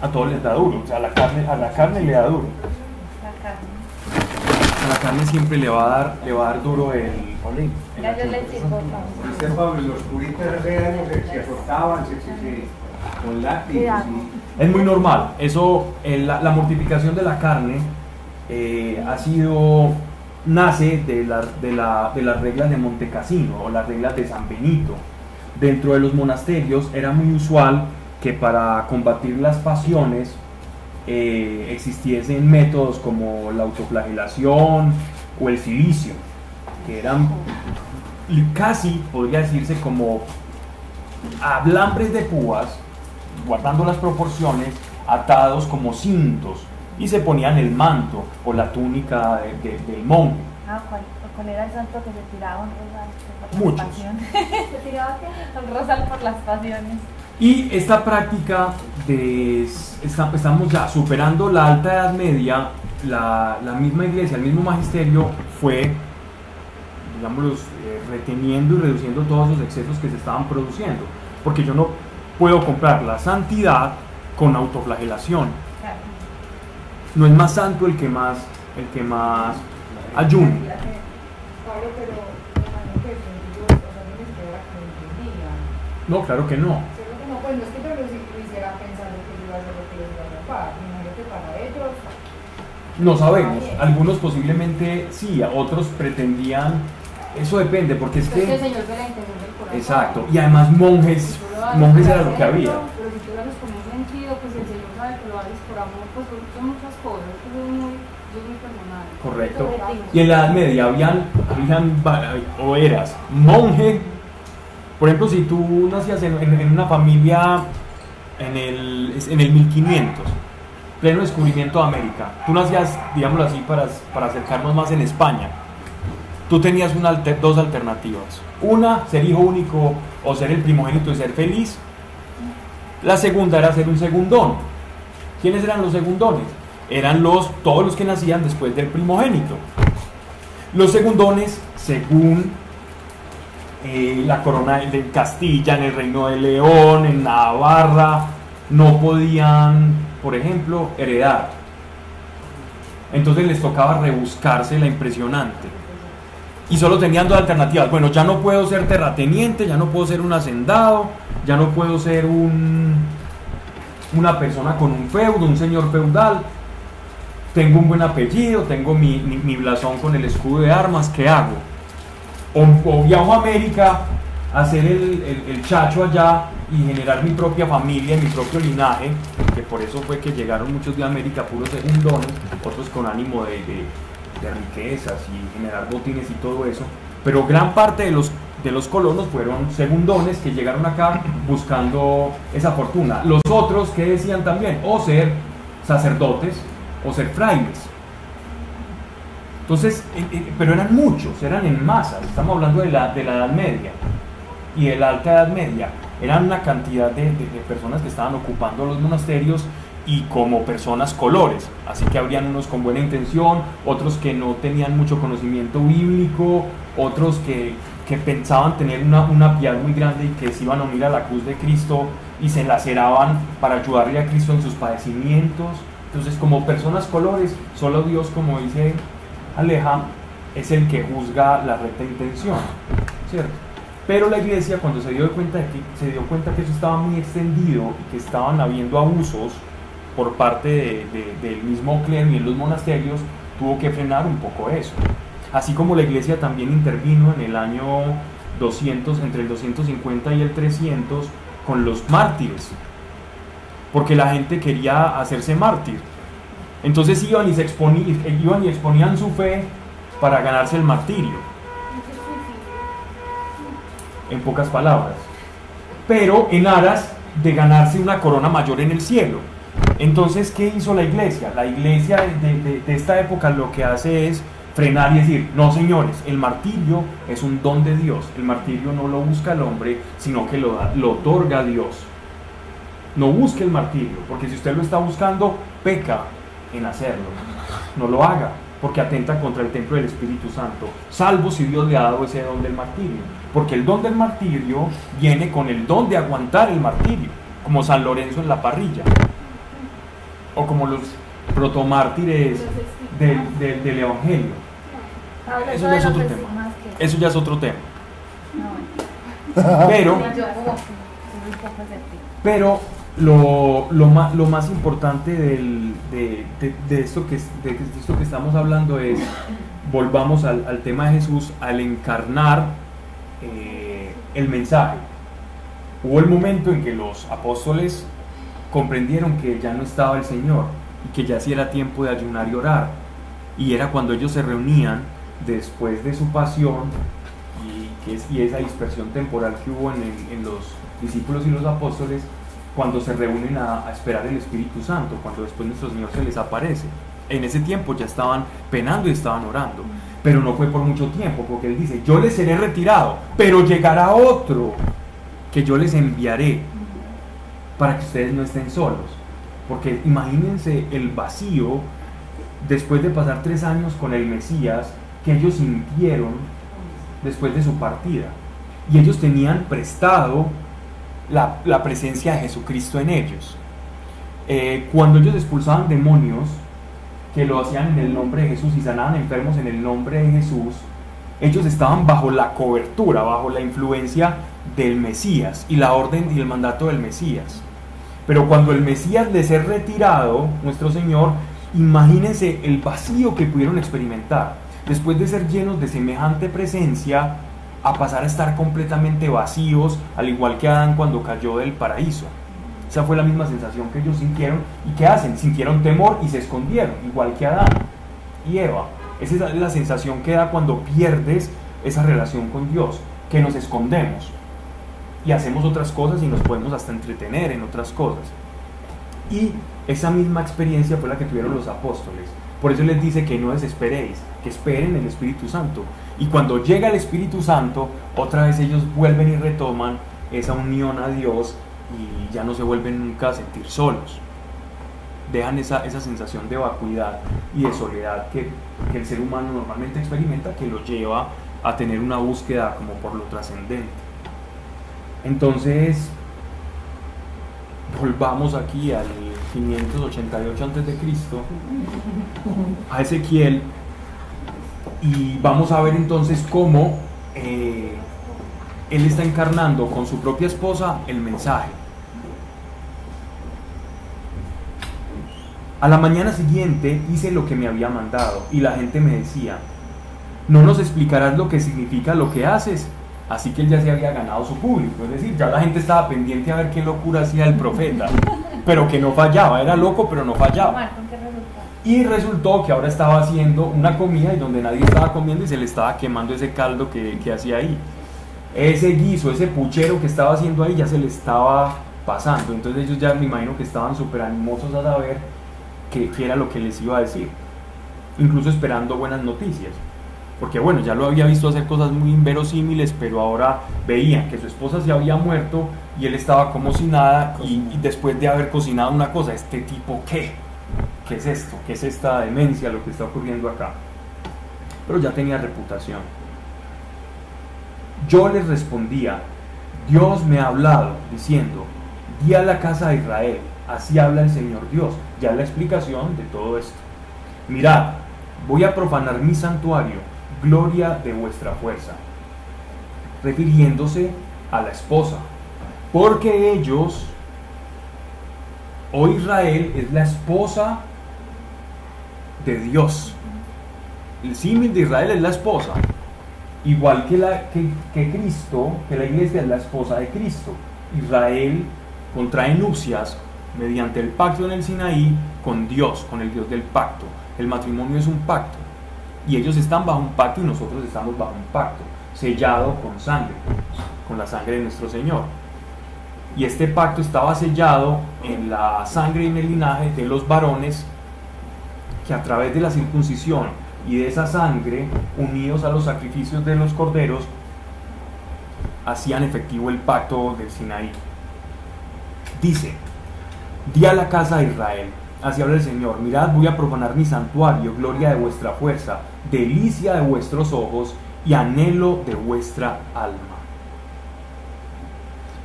A todos les da duro, o sea, a la carne, a la carne le da duro. La carne. La carne siempre le va a dar, le va a dar duro el, el Ya yo sirvo. Dice Pablo, los puritas hace años se, se azotaban, se, se, se- con látigos. Es muy normal. Eso, el- la, la mortificación de la carne eh, ha sido, nace de, la- de, la- de las reglas de Montecassino o las reglas de San Benito. Dentro de los monasterios era muy usual que para combatir las pasiones eh, existiesen métodos como la autoflagelación o el silicio, que eran casi, podría decirse, como ablambres de púas, guardando las proporciones, atados como cintos, y se ponían el manto o la túnica de- de- del monje. Ah, ¿cuál, ¿cuál era el santo que se tiraba un rosal por las Muchos. pasiones? ¿Se tiraba? Un rosal por las pasiones. Y esta práctica de esta- estamos ya superando la alta edad media, la, la misma iglesia, el mismo magisterio fue, digamos, reteniendo y reduciendo todos los excesos que se estaban produciendo. Porque yo no puedo comprar la santidad con autoflagelación. No es más santo el que más, el que más ayune. Pablo, pero me imagino que ellos, o sea, no ni siquiera era que lo entendían. No, claro que no. Pues no es que yo lo, lo hiciera pensando que yo iba a hacer lo que les iba a tapar. Me imagino que para ellos, No sabemos. Algunos posiblemente sí, a otros pretendían. Eso depende, porque es Es que el que. Señor ve la intención del corazón. Exacto. Y además monjes, monjes era lo que había. Pero si tú lo haces con un sentido, pues el Señor sabe que lo haces por amor, pues son muchas cosas. Es muy, muy personal. Correcto. Y en la Edad Media habían, o eras monje. Por ejemplo, si tú nacías en, una familia en el, en el 1500, pleno descubrimiento de América, tú nacías, digámoslo así, para, para acercarnos más en España. Tú tenías dos alternativas. Una, ser hijo único o ser el primogénito y ser feliz. La segunda era ser un segundón. ¿Quiénes eran los segundones? Eran los, todos los que nacían después del primogénito. Los segundones, según eh, la corona de Castilla, en el Reino de León, en Navarra, no podían, por ejemplo, heredar. Entonces les tocaba rebuscarse la impresionante. Y solo tenían dos alternativas. Bueno, ya no puedo ser terrateniente, ya no puedo ser un hacendado, ya no puedo ser un, una persona con un feudo, un señor feudal. Tengo un buen apellido, tengo mi, mi- mi blasón con el escudo de armas, ¿qué hago? O, viajo a América a el, el- el chacho allá y generar mi propia familia, mi propio linaje, que por eso fue que llegaron muchos de América puros segundones, otros con ánimo de, de- de riquezas y generar botines y todo eso. Pero gran parte de los, de los colonos fueron segundones que llegaron acá buscando esa fortuna. Los otros que decían también, o ser sacerdotes o ser frailes. Entonces, eh, eh, pero eran muchos, eran en masas, estamos hablando de la, de la Edad Media y de la Alta Edad Media, eran una cantidad de, personas que estaban ocupando los monasterios y como personas colores, así que habrían unos con buena intención, otros que no tenían mucho conocimiento bíblico, otros que, que pensaban tener una, una piedad muy grande y que se iban a unir a la cruz de Cristo y se laceraban para ayudarle a Cristo en sus padecimientos. Entonces, como personas colores, solo Dios, como dice Aleja, es el que juzga la recta intención, ¿cierto? Pero la iglesia cuando se dio cuenta de que se dio cuenta que eso estaba muy extendido y que estaban habiendo abusos por parte de- de- del mismo clero y en los monasterios, tuvo que frenar un poco eso. Así como la iglesia también intervino en el año 200, entre el 250 y el 300, con los mártires, porque la gente quería hacerse mártir. Entonces iban y, se exponí- iban y exponían su fe para ganarse el martirio, en pocas palabras, pero en aras de ganarse una corona mayor en el cielo. Entonces, ¿qué hizo la iglesia? La iglesia de, esta época lo que hace es frenar y decir, no señores, el martirio es un don de Dios, el martirio no lo busca el hombre, sino que lo, lo otorga Dios. No busque el martirio, porque si usted lo está buscando, peca en hacerlo. No lo haga, porque atenta contra el templo del Espíritu Santo, salvo si Dios le ha dado ese don del martirio. Porque el don del martirio viene con el don de aguantar el martirio, como San Lorenzo en la parrilla, o como los protomártires del, del- del Evangelio. Eso ya es otro tema. Eso ya es otro tema. Pero... Pero lo, lo, ma- lo más importante de, de- esto que, de, esto que estamos hablando es, volvamos al, tema de Jesús, al encarnar eh, el mensaje. Hubo el momento en que los apóstoles comprendieron que ya no estaba el Señor y que ya sí era tiempo de ayunar y orar. Y era cuando ellos se reunían después de su pasión y, y esa dispersión temporal que hubo en, en los discípulos y los apóstoles cuando se reúnen a, a esperar el Espíritu Santo, cuando después nuestro Señor se les aparece. En ese tiempo ya estaban penando y estaban orando, pero no fue por mucho tiempo, porque Él dice, yo les seré retirado, pero llegará otro que yo les enviaré para que ustedes no estén solos. Porque imagínense el vacío después de pasar tres años con el Mesías que ellos sintieron después de su partida. Y ellos tenían prestado la, presencia de Jesucristo en ellos. Eh, cuando ellos expulsaban demonios, que lo hacían en el nombre de Jesús y sanaban enfermos en el nombre de Jesús, ellos estaban bajo la cobertura, bajo la influencia del Mesías y la orden y el mandato del Mesías. Pero cuando el Mesías les es retirado, nuestro Señor, imagínense el vacío que pudieron experimentar. Después de ser llenos de semejante presencia, a pasar a estar completamente vacíos, al igual que Adán cuando cayó del paraíso. Esa fue la misma sensación que ellos sintieron. ¿Y qué hacen? Sintieron temor y se escondieron, igual que Adán y Eva. Esa es la sensación que da cuando pierdes esa relación con Dios, que nos escondemos y hacemos otras cosas y nos podemos hasta entretener en otras cosas. Y esa misma experiencia fue la que tuvieron los apóstoles. Por eso les dice que no desesperéis, que esperen el Espíritu Santo. Y cuando llega el Espíritu Santo, otra vez ellos vuelven y retoman esa unión a Dios y ya no se vuelven nunca a sentir solos. Dejan esa, esa sensación de vacuidad y de soledad que, el ser humano normalmente experimenta, que lo lleva a tener una búsqueda como por lo trascendente. Entonces, volvamos aquí al, 588 a.C., a Ezequiel, y vamos a ver entonces cómo eh, él está encarnando con su propia esposa el mensaje. A la mañana siguiente hice lo que me había mandado y la gente me decía, no nos explicarás lo que significa lo que haces. Así que él ya se había ganado su público, es decir, ya la gente estaba pendiente a ver qué locura hacía el profeta, pero que no fallaba, era loco pero no fallaba. Bueno, ¿con qué resultado? Y resultó que ahora estaba haciendo una comida y donde nadie estaba comiendo y se le estaba quemando ese caldo que, que hacía ahí. Ese guiso, ese puchero que estaba haciendo ahí ya se le estaba pasando. Entonces ellos ya me imagino que estaban súper animosos a saber qué, qué era lo que les iba a decir. Incluso esperando buenas noticias. Porque bueno, ya lo había visto hacer cosas muy inverosímiles, pero ahora veían que su esposa se había muerto y él estaba como si nada y, y después de haber cocinado una cosa, este tipo, ¿qué? ¿Qué es esto? ¿Qué es esta demencia, lo que está ocurriendo acá? Pero ya tenía reputación. Yo les respondía, Dios me ha hablado diciendo, di a la casa de Israel, así habla el Señor Dios. Ya la explicación de todo esto. Mirad, voy a profanar mi santuario, gloria de vuestra fuerza, refiriéndose a la esposa, porque ellos, o Israel, es la esposa de Dios. El símil de Israel es la esposa, igual que, la, que, Cristo, que la iglesia es la esposa de Cristo. Israel contrae nupcias mediante el pacto en el Sinaí con Dios, con el Dios del pacto. El matrimonio es un pacto y ellos están bajo un pacto y nosotros estamos bajo un pacto, sellado con sangre, con la sangre de nuestro Señor. Y este pacto estaba sellado en la sangre y en el linaje de los varones que a través de la circuncisión y de esa sangre, unidos a los sacrificios de los corderos, hacían efectivo el pacto del Sinaí. Dice, di a la casa de Israel, así habla el Señor, mirad, voy a profanar mi santuario, gloria de vuestra fuerza, delicia de vuestros ojos y anhelo de vuestra alma.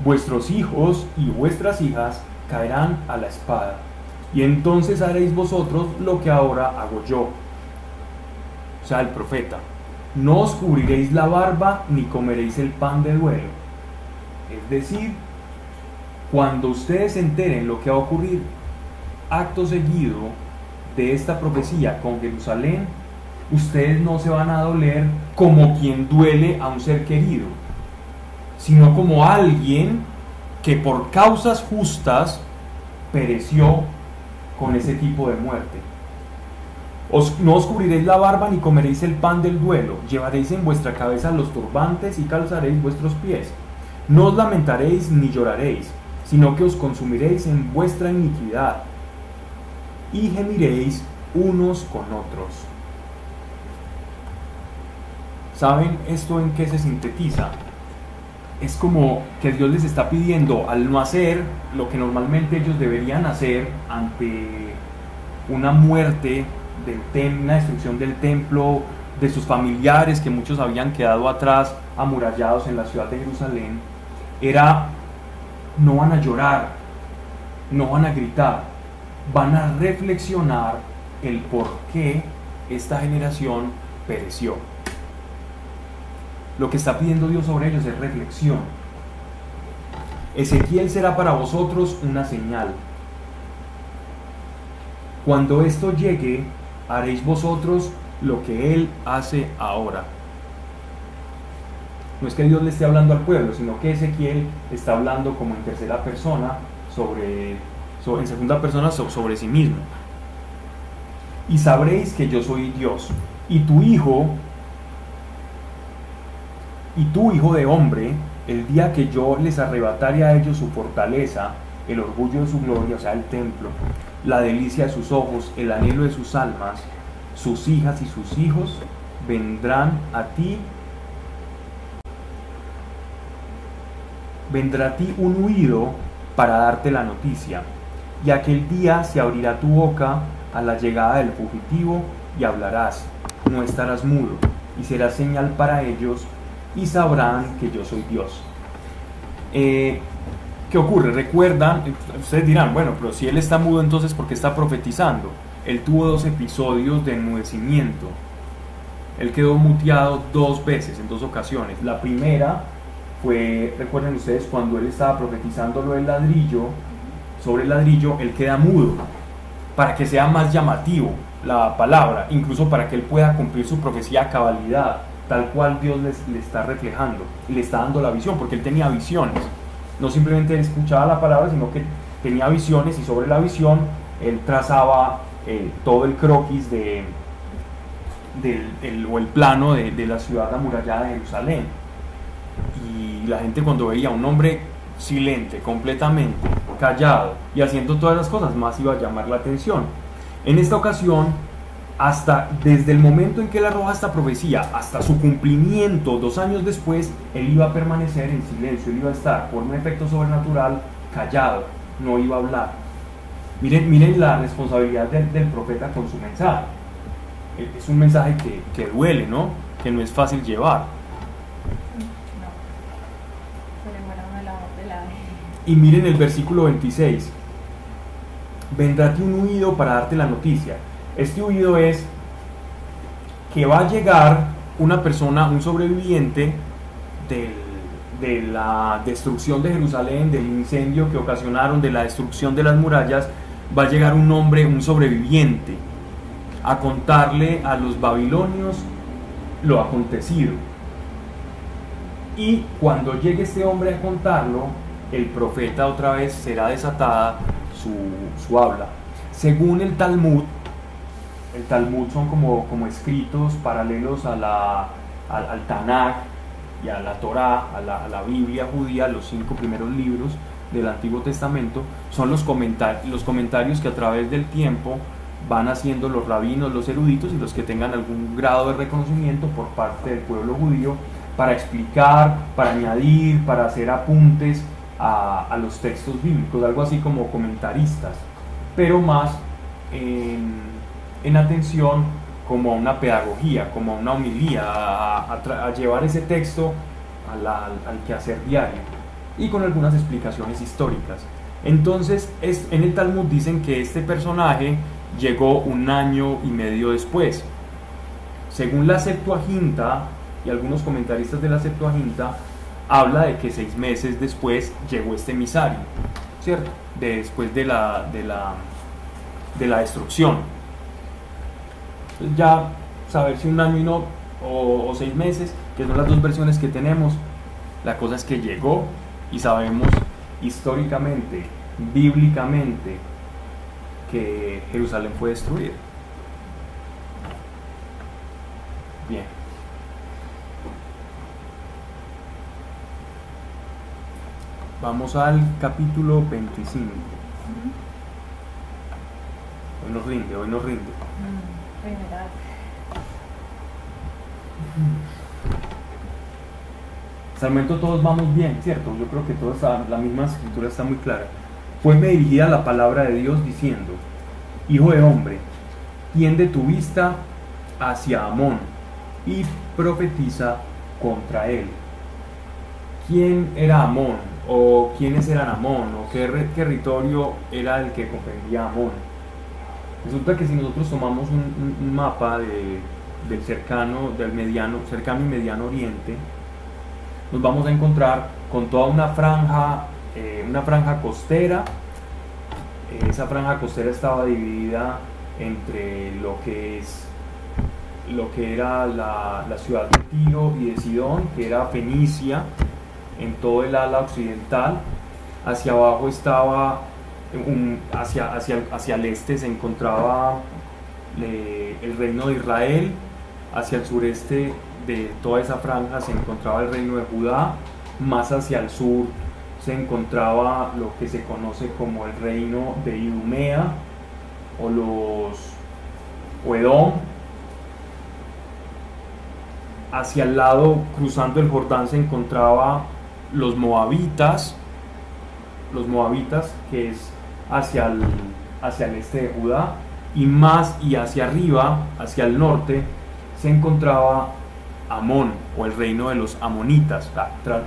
Vuestros hijos y vuestras hijas caerán a la espada, y entonces haréis vosotros lo que ahora hago yo. O sea, el profeta, no os cubriréis la barba ni comeréis el pan de duelo. Es decir, cuando ustedes se enteren lo que va a ocurrir acto seguido de esta profecía con Jerusalén, ustedes no se van a doler como quien duele a un ser querido, sino como alguien que por causas justas pereció con ese tipo de muerte. Os, no os cubriréis la barba ni comeréis el pan del duelo, llevaréis en vuestra cabeza los turbantes y calzaréis vuestros pies. No os lamentaréis ni lloraréis, sino que os consumiréis en vuestra iniquidad y gemiréis unos con otros. ¿Saben esto en qué se sintetiza? Es como que Dios les está pidiendo al no hacer lo que normalmente ellos deberían hacer ante una muerte del una destrucción del templo, de sus familiares que muchos habían quedado atrás, amurallados en la ciudad de Jerusalén, era no van a llorar, no van a gritar, van a reflexionar el por qué esta generación pereció. Lo que está pidiendo Dios sobre ellos es reflexión. Ezequiel será para vosotros una señal. Cuando esto llegue, haréis vosotros lo que Él hace ahora. No es que Dios le esté hablando al pueblo, sino que Ezequiel está hablando como en tercera persona sobre, so- en segunda persona so- sobre sí mismo. Y sabréis que yo soy Dios. Y tu hijo, y tu hijo de hombre, el día que yo les arrebatare a ellos su fortaleza, el orgullo de su gloria, o sea, el templo, la delicia de sus ojos, el anhelo de sus almas, sus hijas y sus hijos vendrán a ti vendrá a ti un huido para darte la noticia, y aquel día se abrirá tu boca a la llegada del fugitivo y hablarás, no estarás mudo, y serás señal para ellos, y sabrán que yo soy Dios. Eh, ¿Qué ocurre? Recuerdan, ustedes dirán, bueno, pero si él está mudo, entonces ¿por qué está profetizando? Él tuvo dos episodios de enmudecimiento. Él quedó muteado dos veces, en dos ocasiones. La primera fue, recuerden ustedes, cuando él estaba profetizando lo del ladrillo, sobre el ladrillo, él queda mudo, para que sea más llamativo la palabra, incluso para que él pueda cumplir su profecía a cabalidad, tal cual Dios le está reflejando le está dando la visión, porque él tenía visiones. No simplemente escuchaba la palabra, sino que tenía visiones y sobre la visión él trazaba eh, todo el croquis de, del, el- o el plano de, la ciudad amurallada de Jerusalén. Y la gente cuando veía un hombre silente, completamente callado y haciendo todas las cosas, más iba a llamar la atención. En esta ocasión, hasta desde el momento en que él arroja esta profecía hasta su cumplimiento, dos años después, él iba a permanecer en silencio, él iba a estar por un efecto sobrenatural callado, no iba a hablar. Miren, miren la responsabilidad del, profeta con su mensaje. Eh, Es un mensaje que, duele, ¿no? Que no es fácil llevar. Y miren el versículo 26. Vendrá a ti un huido para darte la noticia. Este huido es que va a llegar una persona, un sobreviviente de la destrucción de Jerusalén, del incendio que ocasionaron, de la destrucción de las murallas. Va a llegar un hombre, un sobreviviente, a contarle a los babilonios lo acontecido. Y cuando llegue este hombre a contarlo, el profeta otra vez será desatada su, su habla. Según el Talmud, el Talmud son como, como escritos paralelos a la, al, al Tanakh y a la Torá, a la, la Biblia judía, los cinco primeros libros del Antiguo Testamento, son los, comentar- los comentarios que a través del tiempo van haciendo los rabinos, los eruditos y los que tengan algún grado de reconocimiento por parte del pueblo judío para explicar, para añadir, para hacer apuntes a, a los textos bíblicos, algo así como comentaristas, pero más en, en atención como a una pedagogía, como a una homilía, a, llevar ese texto al, al quehacer diario y con algunas explicaciones históricas. Entonces, es, en el Talmud dicen que este personaje llegó un año y medio después. Según la Septuaginta y algunos comentaristas de la Septuaginta, habla de que seis meses después llegó este emisario, ¿cierto? Después de la, de la, de la destrucción. Entonces ya saber si un año y no, o, o seis meses, que son las dos versiones que tenemos, la cosa es que llegó y sabemos históricamente, bíblicamente, que Jerusalén fue destruida. Bien. Vamos al capítulo 25. Hoy nos rinde, hoy nos rinde. Vez. Hasta el todos vamos bien, ¿cierto? Yo creo que toda la misma escritura está muy clara. Fue me dirigida la palabra de Dios diciendo, Hijo de hombre, tiende tu vista hacia Amón y profetiza contra él. ¿Quién era Amón? ¿O quiénes eran Amón? ¿O qué territorio era el que comprendía Amón? Resulta que si nosotros tomamos un, mapa de- del cercano, del mediano, cercano y mediano oriente, nos vamos a encontrar con toda una franja, eh, una franja costera. Eh, esa franja costera estaba dividida entre lo que es lo que era la, la ciudad de Tiro y de Sidón, que era Fenicia, en todo el ala occidental. Hacia abajo estaba, hacia, hacia, hacia el este se encontraba eh, el reino de Israel, hacia el sureste de toda esa franja se encontraba el reino de Judá, más hacia el sur se encontraba lo que se conoce como el reino de Idumea o los o Edom. Hacia el lado, cruzando el Jordán, se encontraba los moabitas, los moabitas, que es hacia el, hacia el este de Judá, y más y hacia arriba, hacia el norte, se encontraba Amón o el reino de los amonitas,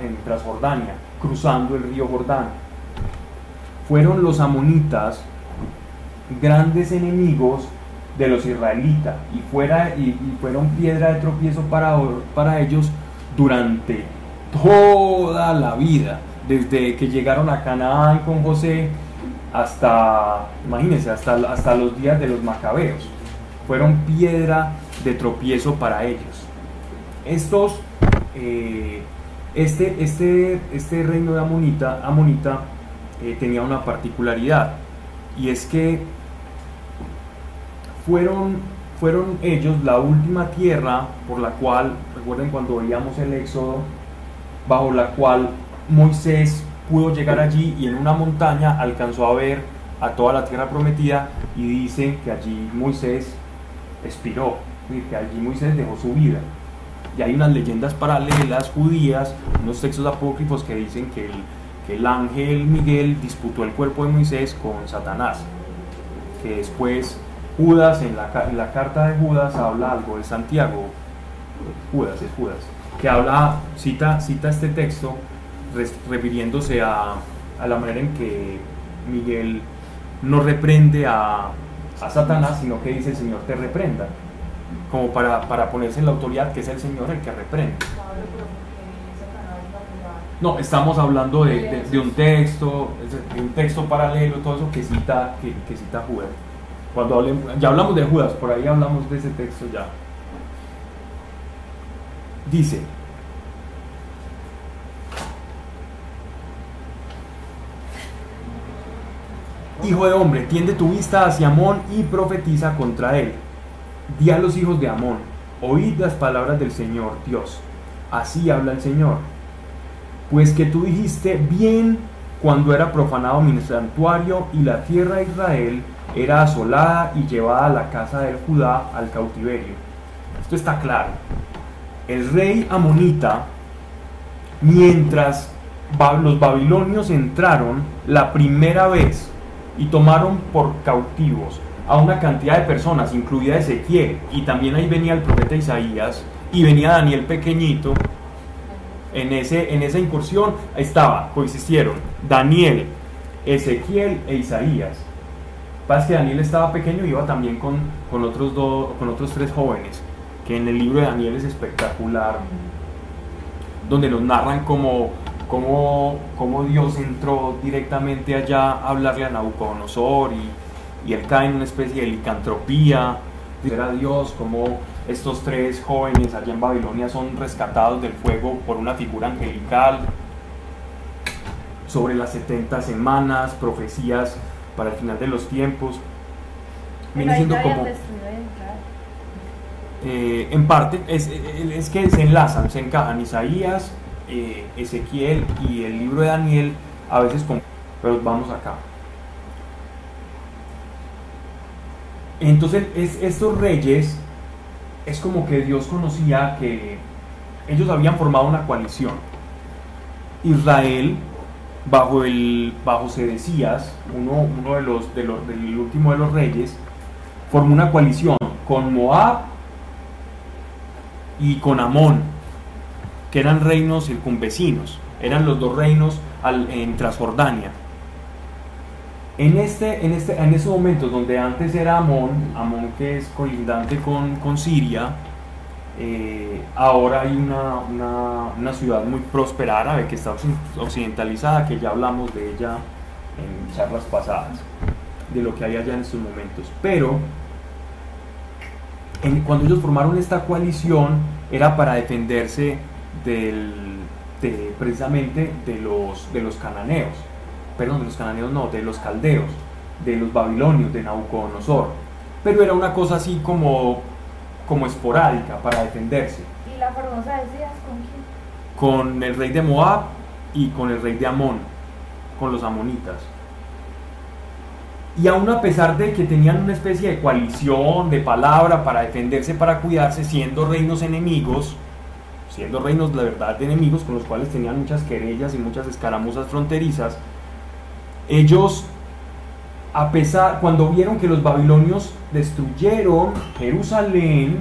en Transjordania, cruzando el río Jordán. fueron los amonitas grandes enemigos de los israelitas y, fuera, y fueron piedra de tropiezo para, para ellos durante toda la vida, desde que llegaron a Canaán con José hasta, imagínense, hasta, hasta los días de los macabeos. Fueron piedra de tropiezo para ellos. Estos, eh, este, este, este reino de Amonita, Amonita eh, tenía una particularidad y es que fueron, fueron ellos la última tierra por la cual, recuerden cuando veíamos el Éxodo, bajo la cual Moisés pudo llegar allí y en una montaña alcanzó a ver a toda la tierra prometida y dice que allí Moisés expiró, que allí Moisés dejó su vida. Y hay unas leyendas paralelas judías, unos textos apócrifos que dicen que el, que el ángel Miguel disputó el cuerpo de Moisés con Satanás, que después Judas, en la, en la carta de Judas habla algo de Santiago, Judas es Judas, que habla, cita, cita este texto refiriéndose a, a la manera en que Miguel no reprende a, a Satanás, sino que dice el Señor te reprenda, como para, para ponerse en la autoridad que es el Señor el que reprende. No, estamos hablando de, de- un texto, de un texto paralelo, todo eso que cita, que, que cita Judas. Cuando hablemos, ya hablamos de Judas, por ahí hablamos de ese texto ya. Dice, Hijo de hombre, tiende tu vista hacia Amón y profetiza contra él. Di a los hijos de Amón, oíd las palabras del Señor Dios. Así habla el Señor. Pues que tú dijiste bien cuando era profanado mi santuario y la tierra de Israel era asolada y llevada a la casa de Judá al cautiverio. Esto está claro. El rey amonita, mientras los babilonios entraron la primera vez y tomaron por cautivos a una cantidad de personas, incluida Ezequiel, y también ahí venía el profeta Isaías, y venía Daniel pequeñito, en, ese, en esa incursión estaba, coexistieron Daniel, Ezequiel e Isaías. Pasa que Daniel estaba pequeño y iba también con, con, otros dos, con otros tres jóvenes, que en el libro de Daniel es espectacular, donde nos narran cómo, cómo, cómo Dios entró directamente allá a hablarle a Nabucodonosor y, y él cae en una especie de licantropía, era Dios, como estos tres jóvenes allá en Babilonia son rescatados del fuego por una figura angelical, sobre las 70 semanas, profecías para el final de los tiempos. Viene siendo como, eh, en parte, es, es que se enlazan, se encajan. Isaías, eh, Ezequiel y el libro de Daniel, a veces. Pero vamos acá. Entonces, es- estos reyes, es como que Dios conocía que ellos habían formado una coalición. Israel, bajo, el, bajo Sedecías, uno, uno de los, de los, del último de los reyes, formó una coalición con Moab y con Amón, que eran reinos circunvecinos, eran los dos reinos en Transjordania. En, este, en, este, en esos momentos donde antes era Amón, Amón que es colindante con, con Siria, eh, ahora hay una, una- una ciudad muy próspera árabe que está occ- occidentalizada, que ya hablamos de ella en charlas pasadas, de lo que hay allá en estos momentos. Pero cuando ellos formaron esta coalición era para defenderse del, de, precisamente de los, de los cananeos, perdón, de los cananeos no, de los caldeos, de los babilonios, de Nabucodonosor. Pero era una cosa así como, como esporádica para defenderse, Y la formosa decías con quién? con el rey de Moab y con el rey de Amón, con los amonitas. Y aún a pesar de que tenían una especie de coalición, de palabra para defenderse, para cuidarse, siendo reinos enemigos, siendo reinos la verdad de enemigos con los cuales tenían muchas querellas y muchas escaramuzas fronterizas, ellos, a pesar, cuando vieron que los babilonios destruyeron Jerusalén,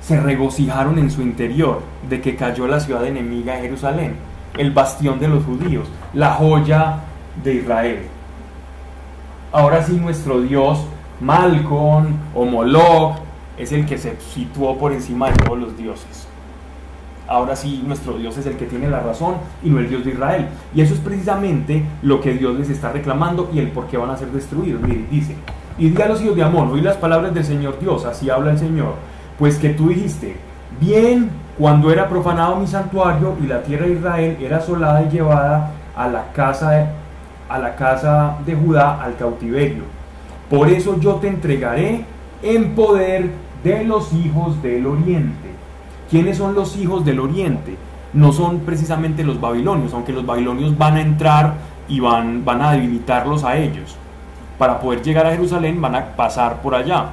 se regocijaron en su interior de que cayó la ciudad enemiga de Jerusalén, el bastión de los judíos, la joya de Israel. Ahora sí nuestro Dios, Malcon o Moloch, es el que se situó por encima de todos los dioses. Ahora sí nuestro Dios es el que tiene la razón y no el Dios de Israel. Y eso es precisamente lo que Dios les está reclamando y el por qué van a ser destruidos. Mire, dice, y di a los hijos de Amón, oí las palabras del Señor Dios, así habla el Señor, pues que tú dijiste, bien cuando era profanado mi santuario y la tierra de Israel era asolada y llevada a la casa de, a la casa de Judá al cautiverio. Por eso yo te entregaré en poder de los hijos del oriente. ¿Quiénes son los hijos del oriente? No son precisamente los babilonios, aunque los babilonios van a entrar y van, van a debilitarlos a ellos. Para poder llegar a Jerusalén van a pasar por allá.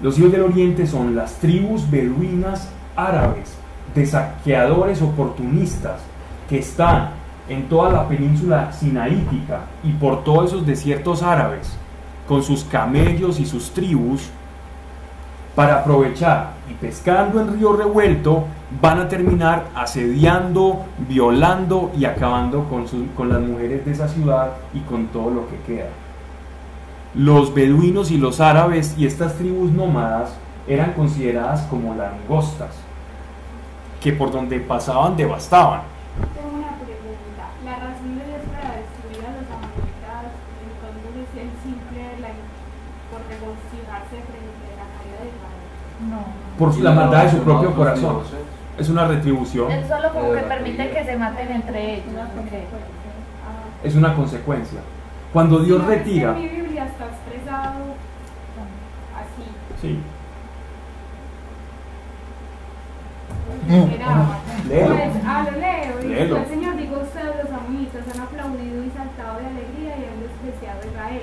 Los hijos del oriente son las tribus beduinas árabes, de saqueadores oportunistas que están en toda la península sinaítica y por todos esos desiertos árabes, con sus camellos y sus tribus, para aprovechar y pescando en río revuelto, van a terminar asediando, violando y acabando con, con las mujeres de esa ciudad y con todo lo que queda. Los beduinos y los árabes y estas tribus nómadas eran consideradas como langostas, que por donde pasaban devastaban. Tengo una pregunta. La razón de Dios para destruir a los amonitas entonces es el simple la- por regocijarse frente a la caída de Israel. No. Por la maldad de su propio corazón. Es una retribución, Él solo como que la permite que se maten entre ellos. Porque. Ah. es una consecuencia. Cuando Dios que retira, En mi Biblia está expresado así. sí, Léelo. Pues, ah, lo leo. Dice, Léelo. El Señor dijo, ustedes los amonitas han aplaudido y saltado de alegría y han despreciado a Israel.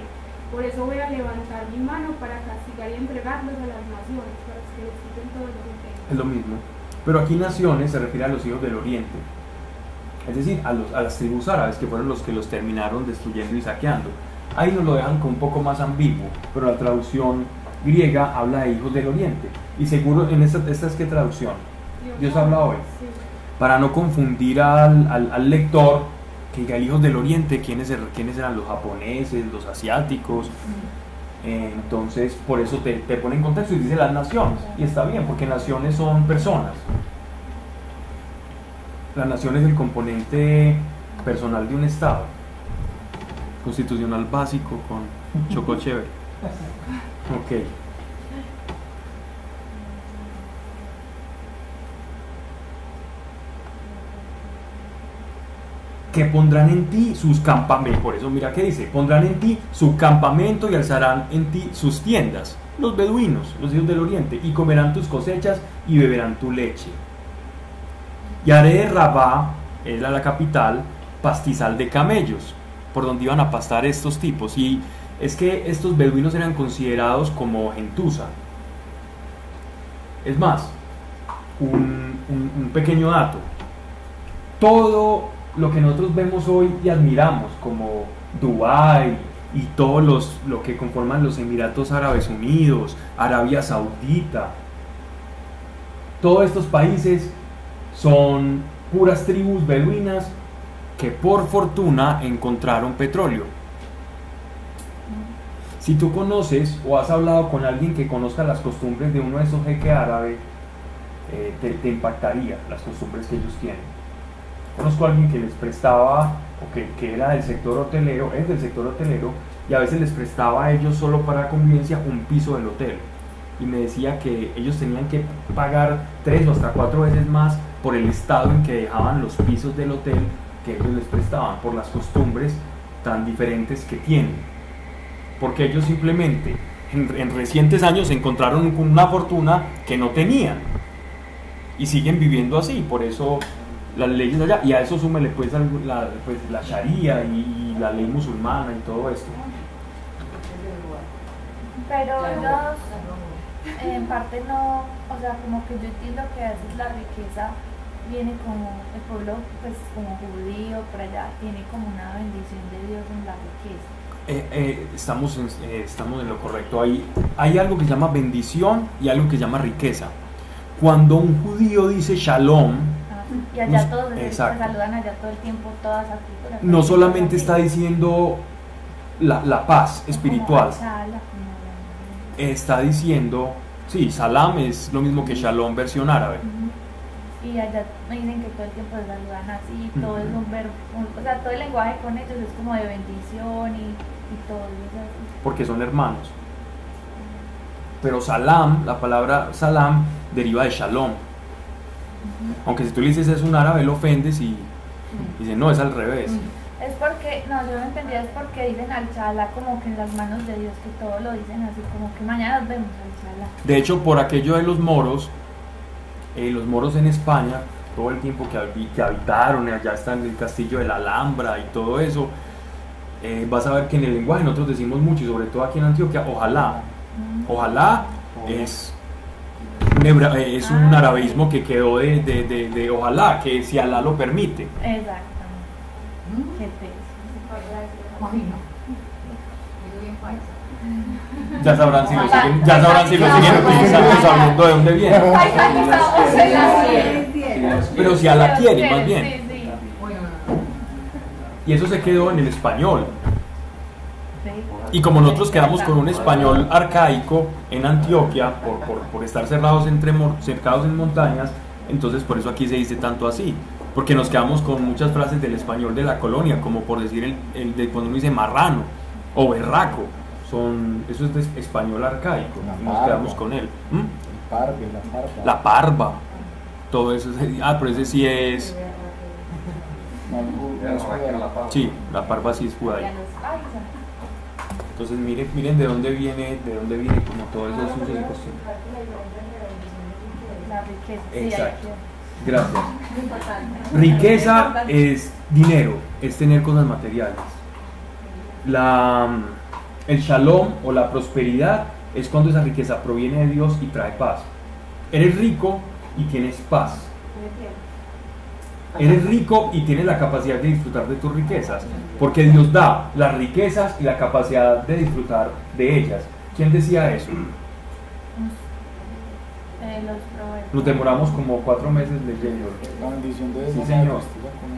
Por eso voy a levantar mi mano para castigar y entregarlos a las naciones, para que les quiten todo lo que tengan. es lo mismo. Pero aquí naciones se refiere a los hijos del oriente. Es decir, a, los, a las tribus árabes que fueron los que los terminaron destruyendo y saqueando. Ahí nos lo dejan con un poco más ambiguo, pero la traducción griega habla de hijos del oriente. Y seguro, en esta, esta es qué traducción. Dios habla hoy. Para no confundir al, al- al lector, que diga hijos del oriente, ¿quiénes, er- quiénes eran los japoneses, los asiáticos. Eh, entonces, por eso te, te pone en contexto y dice las naciones. Y está bien, porque naciones son personas. La nación es el componente personal de un Estado. Constitucional básico con choco chévere. Ok. Que pondrán en ti sus campamentos. Por eso mira que dice, pondrán en ti su campamento y alzarán en ti sus tiendas. Los beduinos, los hijos del oriente, y comerán tus cosechas y beberán tu leche. Y haré de Rabá, era la capital, pastizal de camellos, por donde iban a pastar estos tipos. Y es que estos beduinos eran considerados como gentuza. Es más, un, pequeño dato. Todo lo que nosotros vemos hoy y admiramos, como Dubái y todos los lo que conforman los Emiratos Árabes Unidos, Arabia Saudita, todos estos países son puras tribus beduinas que por fortuna encontraron petróleo. Si tú conoces o has hablado con alguien que conozca las costumbres de uno de esos jeques árabes, eh, te, te impactaría las costumbres que ellos tienen. Conozco a alguien que les prestaba, o que, que era del sector hotelero, es del sector hotelero, y a veces les prestaba a ellos solo para convivencia un piso del hotel. Y me decía que ellos tenían que pagar tres o hasta cuatro veces más por el estado en que dejaban los pisos del hotel que ellos les prestaban, por las costumbres tan diferentes que tienen. Porque ellos simplemente en, en recientes años encontraron una fortuna que no tenían y siguen viviendo así, por eso las leyes de allá, y a eso súmele pues, la, pues la sharia y, y la ley musulmana y todo esto. Pero ellos en parte no, o sea, como que yo entiendo que a veces la riqueza viene como el pueblo, pues como judío, por allá, tiene como una bendición de Dios en la riqueza. Eh, eh, estamos, en, eh, estamos en lo correcto. Hay, hay algo que se llama bendición y algo que se llama riqueza. Cuando un judío dice shalom, Y allá todos se- saludan allá todo el tiempo, todas las culturas. No solamente está diciendo la, la paz espiritual, está diciendo, sí, salam es lo mismo que shalom versión árabe. Y allá me dicen que todo el tiempo se saludan así, todo es un verbo, o sea, todo el lenguaje con ellos es como de bendición y, y todo es así. porque son hermanos. Pero salam, la palabra salam deriva de shalom. Aunque si tú le dices es un árabe, lo ofendes y dice no, es al revés. Es porque, no, yo no entendía, es porque dicen al chala como que en las manos de Dios, que todo lo dicen así, como que mañana nos vemos al chala. De hecho, por aquello de los moros, eh, los moros en España, todo el tiempo que, habi- que habitaron, y allá está en el castillo de la Alhambra y todo eso, eh, vas a ver que en el lenguaje nosotros decimos mucho, y sobre todo aquí en Antioquia, ojalá. Ojalá es eh, es un Ah. arabeísmo que quedó de, de- de- de ojalá, que si Alá lo permite. Qué paisa. Ya sabrán si lo siguen, ya sabrán si lo siguen utilizando sabiendo de dónde viene. Pero si Alá quiere, más bien. Y eso se quedó en el español. Y como nosotros quedamos con un español arcaico en Antioquia, por, por, por estar cerrados entre cercados en montañas, entonces por eso aquí se dice tanto así. Porque nos quedamos con muchas frases del español de la colonia, como por decir el, el de cuando uno dice marrano o berraco. Son, eso es de español arcaico. Y nos quedamos con él. ¿Mm? El parve, la parva. La parva. Todo eso. es- Ah, pero ese sí es. Sí, la parva sí es judaica. Entonces miren, miren de dónde viene, de dónde viene como todos esos usos y costumbres. Exacto. Gracias. Riqueza es dinero, es tener cosas materiales. La, el shalom o la prosperidad es cuando esa riqueza proviene de Dios y trae paz. Eres rico y tienes paz. Eres rico y tienes la capacidad de disfrutar de tus riquezas, porque Dios da las riquezas y la capacidad de disfrutar de ellas. ¿Quién decía eso? Eh. Nos demoramos como cuatro meses leyendo La bendición de Sí, señor.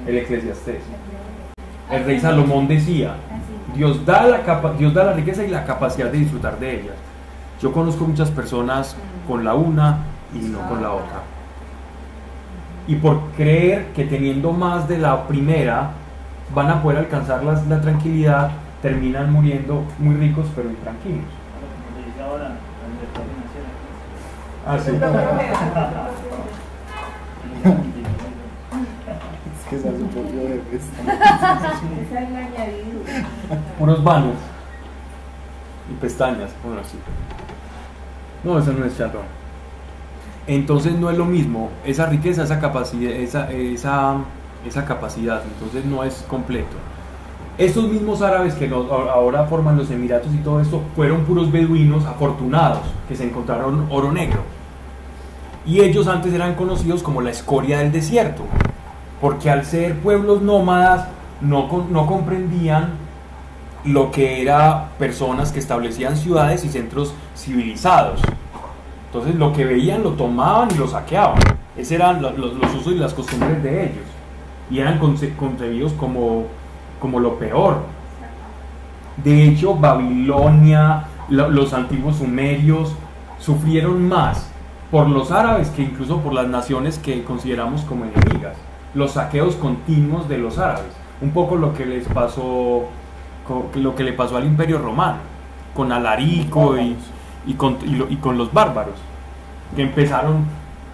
el Eclesiastés. El rey Salomón decía. Dios da, la capa- Dios da la riqueza y la capacidad de disfrutar de ellas. Yo conozco muchas personas con la una y no con la otra. Y por creer que teniendo más de la primera van a poder alcanzar las- la tranquilidad, terminan muriendo muy ricos pero intranquilos. Ah, sí. Es que sea su propio jefe. esa es la añadidura. Unos baños y pestañas, bueno, así. No, eso no es chatón. Entonces no es lo mismo esa riqueza, esa capacidad, esa, esa, capacidad, entonces no es completo. Estos mismos árabes que ahora forman los Emiratos y todo esto fueron puros beduinos afortunados que se encontraron oro negro. Y ellos antes eran conocidos como la escoria del desierto, porque al ser pueblos nómadas no, no comprendían lo que era personas que establecían ciudades y centros civilizados. Entonces lo que veían lo tomaban y lo saqueaban. Esos eran lo- los, usos y las costumbres de ellos. Y eran conce- concebidos como, como lo peor. De hecho, Babilonia, lo- los antiguos sumerios, sufrieron más por los árabes que incluso por las naciones que consideramos como enemigas. Los saqueos continuos de los árabes. Un poco lo que les pasó, lo que le pasó al imperio romano, con Alarico y, y con, y con los bárbaros, que empezaron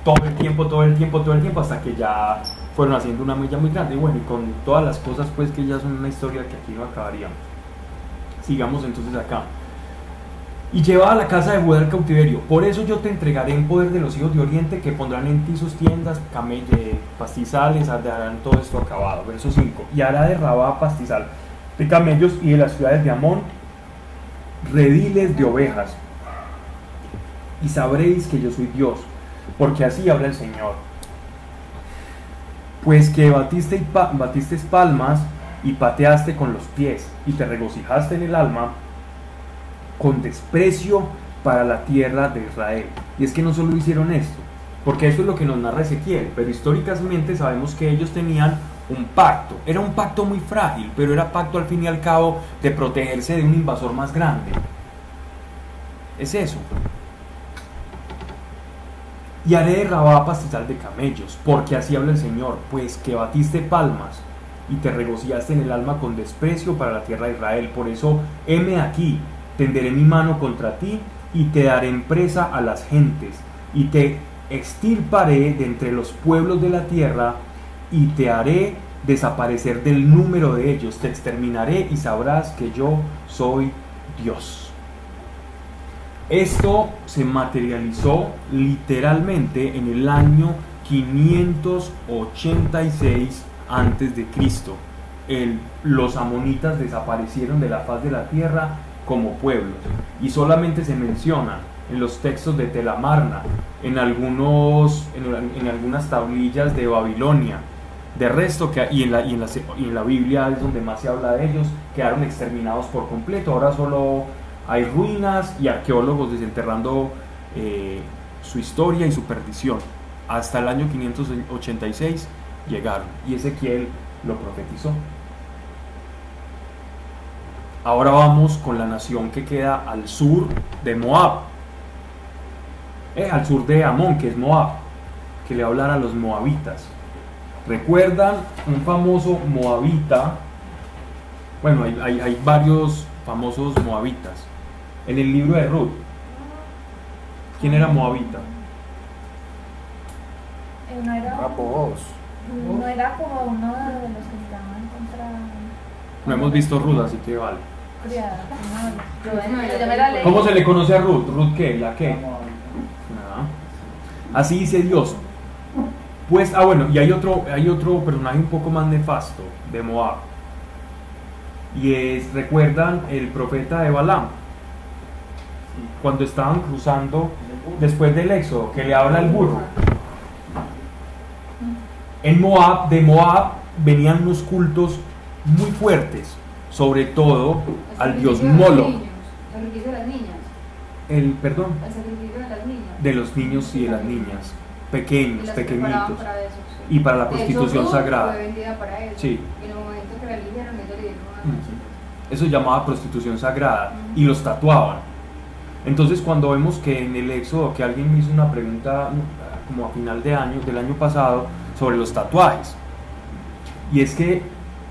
todo el tiempo, todo el tiempo, todo el tiempo, hasta que ya fueron haciendo una mella muy grande. Y bueno, y con todas las cosas pues que ya son una historia que aquí no acabaríamos. Sigamos entonces acá. Y lleva a la casa de Judá al cautiverio. Por eso yo te entregaré en poder de los hijos de Oriente que pondrán en ti sus tiendas, camell- eh, pastizales, harán todo esto acabado. Verso 5. Y hará de Rabá pastizal de camellos y de las ciudades de Amón rediles de ovejas. Y sabréis que yo soy Dios, porque así habla el Señor. Pues que batiste, y batiste palmas y pateaste con los pies y te regocijaste en el alma con desprecio para la tierra de Israel. Y es que no solo hicieron esto, porque eso es lo que nos narra Ezequiel, pero históricamente sabemos que ellos tenían un pacto, era un pacto muy frágil, pero era pacto al fin y al cabo de protegerse de un invasor más grande. Es eso. Y haré de Rabá pastizal de camellos, porque así habla el Señor, pues que batiste palmas y te regociaste en el alma con desprecio para la tierra de Israel. Por eso, heme aquí, tenderé mi mano contra ti y te daré en presa a las gentes, y te extirparé de entre los pueblos de la tierra, y te haré desaparecer del número de ellos, te exterminaré y sabrás que yo soy Dios. Esto se materializó literalmente en el año 586 antes de Cristo. Los amonitas desaparecieron de la faz de la tierra como pueblos y solamente se menciona en los textos de Telamarna, en, algunos, en, algunas tablillas de Babilonia. De resto, que, en la, y en la Biblia es donde más se habla de ellos, quedaron exterminados por completo. Ahora solo hay ruinas y arqueólogos desenterrando eh, su historia y su perdición. Hasta el año 586 llegaron y Ezequiel lo profetizó. Ahora vamos con la nación que queda al sur de Moab, Eh, al sur de Amón, que es Moab, que le hablan a los moabitas. ¿Recuerdan un famoso moabita? Bueno, hay varios famosos moabitas. En el libro de Ruth, ¿quién era moabita? Eh, no, era, Ah, vos. no era como uno de los que estaban contra No hemos visto Ruth, así que vale. ¿Cómo se le conoce a Ruth? ¿Ruth qué? ¿La qué? Nada. Así dice Dios. Pues, ah, bueno, y hay otro, hay otro personaje un poco más nefasto de Moab. Y es, ¿recuerdan el profeta de Balaam? Cuando estaban cruzando después del éxodo, que le habla al burro. En Moab, de Moab venían unos cultos muy fuertes, sobre todo al dios Moloch. El sacrificio de las niñas. El, perdón, de las niñas. de los niños y de las niñas, pequeños, pequeñitos, y para la prostitución sagrada. Sí. Eso se llamaba prostitución sagrada y los tatuaban. Entonces cuando vemos que en el éxodo, que alguien me hizo una pregunta mm, como a final de año, del año pasado, sobre los tatuajes. Y es que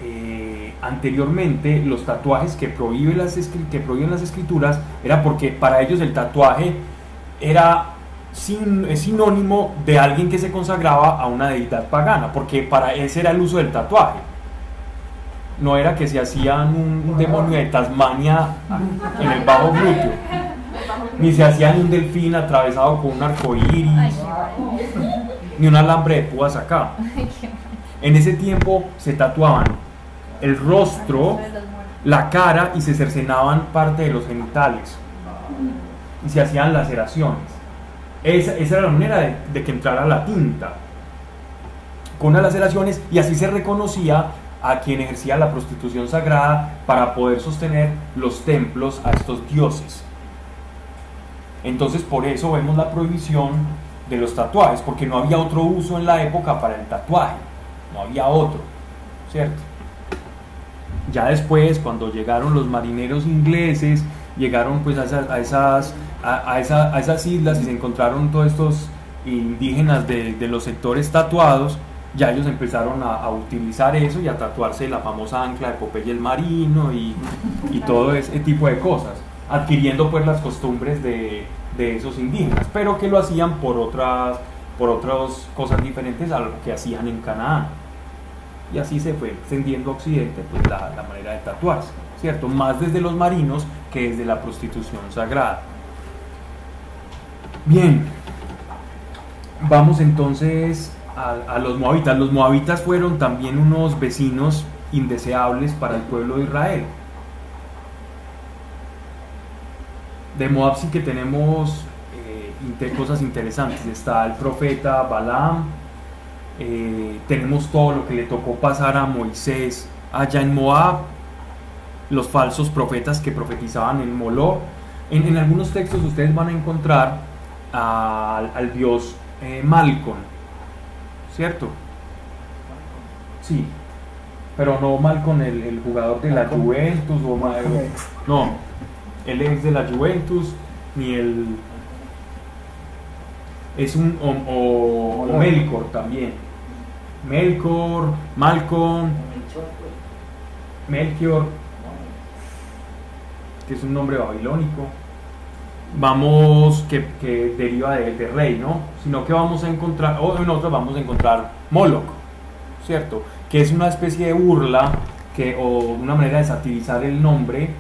eh, anteriormente los tatuajes que prohíben, las que prohíben las escrituras era porque para ellos el tatuaje era sin- es sinónimo de alguien que se consagraba a una deidad pagana, porque para ese era el uso del tatuaje. No era que se hacían un demonio de Tasmania en el bajo glúteo, ni se hacían un delfín atravesado con un arco Ay, ni un alambre de púas acá. Ay. En ese tiempo se tatuaban el rostro, la cara y se cercenaban parte de los genitales y se hacían laceraciones. Esa, esa era la manera de, de que entrara la tinta con las laceraciones y así se reconocía a quien ejercía la prostitución sagrada para poder sostener los templos a estos dioses. Entonces por eso vemos la prohibición de los tatuajes, porque no había otro uso en la época para el tatuaje, no había otro, ¿cierto? Ya después, cuando llegaron los marineros ingleses, llegaron pues a esas, a esas, islas y se encontraron todos estos indígenas de, los sectores tatuados, ya ellos empezaron a, utilizar eso y a tatuarse la famosa ancla de Popeye el Marino y todo ese tipo de cosas, adquiriendo pues las costumbres de, de esos indígenas, pero que lo hacían por otras, por otras cosas diferentes a lo que hacían en Canaán. Y así se fue extendiendo a Occidente pues, la, la manera de tatuarse, ¿cierto? Más desde los marinos que desde la prostitución sagrada. Bien, vamos entonces a, a los moabitas. Los moabitas fueron también unos vecinos indeseables para el pueblo de Israel. De Moab sí que tenemos eh, cosas interesantes. Está el profeta Balaam, eh, tenemos todo lo que le tocó pasar a Moisés allá en Moab, los falsos profetas que profetizaban en Moloch. En, en algunos textos ustedes van a encontrar al, al dios eh, Malcolm, ¿cierto? Sí, pero no Malcolm, el, el jugador de la. Juventus o Ma- Malcolm X. no, él es de la Juventus ni el es un o, o- o Hola. Melkor también, Melkor, Malcolm, Melchior, que es un nombre babilónico. Vamos, que, que deriva de, de rey, ¿no? Sino que vamos a encontrar, o en otros vamos a encontrar Moloch, ¿cierto? Que es una especie de burla que, o una manera de satirizar el nombre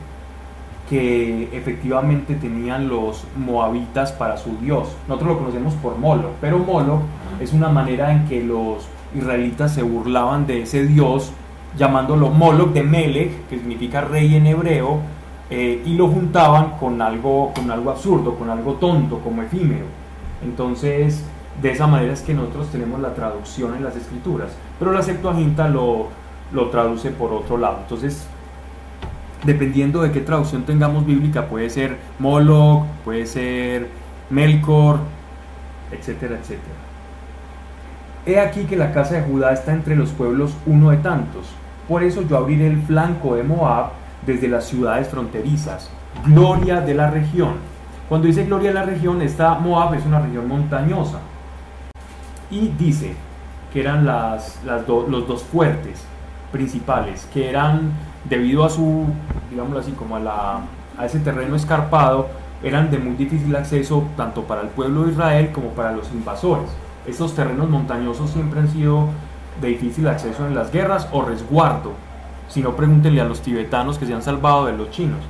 que efectivamente tenían los moabitas para su dios. Nosotros lo conocemos por Moloch, pero Moloch es una manera en que los israelitas se burlaban de ese dios llamándolo Moloch de Melech, que significa rey en hebreo, eh, y lo juntaban con algo, con algo absurdo, con algo tonto, como efímero. Entonces, de esa manera es que nosotros tenemos la traducción en las escrituras, pero la Septuaginta lo, lo traduce por otro lado. Entonces, dependiendo de qué traducción tengamos bíblica, puede ser Moloch, puede ser Melkor, etcétera, etcétera. He aquí que la casa de Judá está entre los pueblos uno de tantos. Por eso yo abriré el flanco de Moab desde las ciudades fronterizas. Gloria de la región. Cuando dice gloria de la región, esta Moab es una región montañosa. Y dice que eran las, los dos fuertes principales, que eran debido a su, digámoslo así, como a, la, a ese terreno escarpado, eran de muy difícil acceso tanto para el pueblo de Israel como para los invasores. Estos terrenos montañosos siempre han sido de difícil acceso en las guerras o resguardo. Si no, pregúntenle a los tibetanos que se han salvado de los chinos.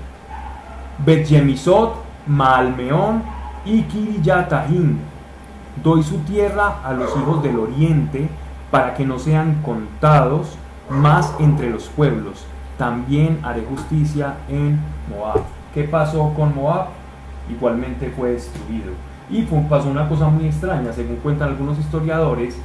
Bet Yemisot, Maalmeón y Kiriyatahim. Doy su tierra a los hijos del oriente para que no sean contados más entre los pueblos. También haré justicia en Moab. ¿Qué pasó con Moab? Igualmente fue destruido. Y pasó una cosa muy extraña, según cuentan algunos historiadores,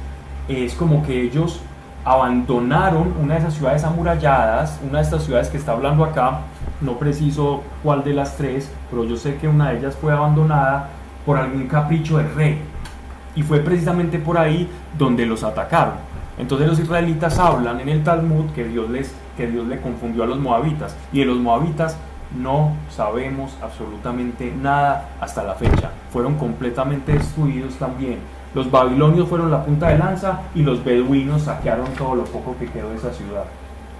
es como que ellos abandonaron una de esas ciudades amuralladas, una de estas ciudades que está hablando acá, no preciso cuál de las tres, pero yo sé que una de ellas fue abandonada por algún capricho del rey. Y fue precisamente por ahí donde los atacaron. Entonces los israelitas hablan en el Talmud que Dios les que Dios le confundió a los moabitas y de los moabitas no sabemos absolutamente nada hasta la fecha. Fueron completamente destruidos también. Los babilonios fueron la punta de lanza y los beduinos saquearon todo lo poco que quedó de esa ciudad.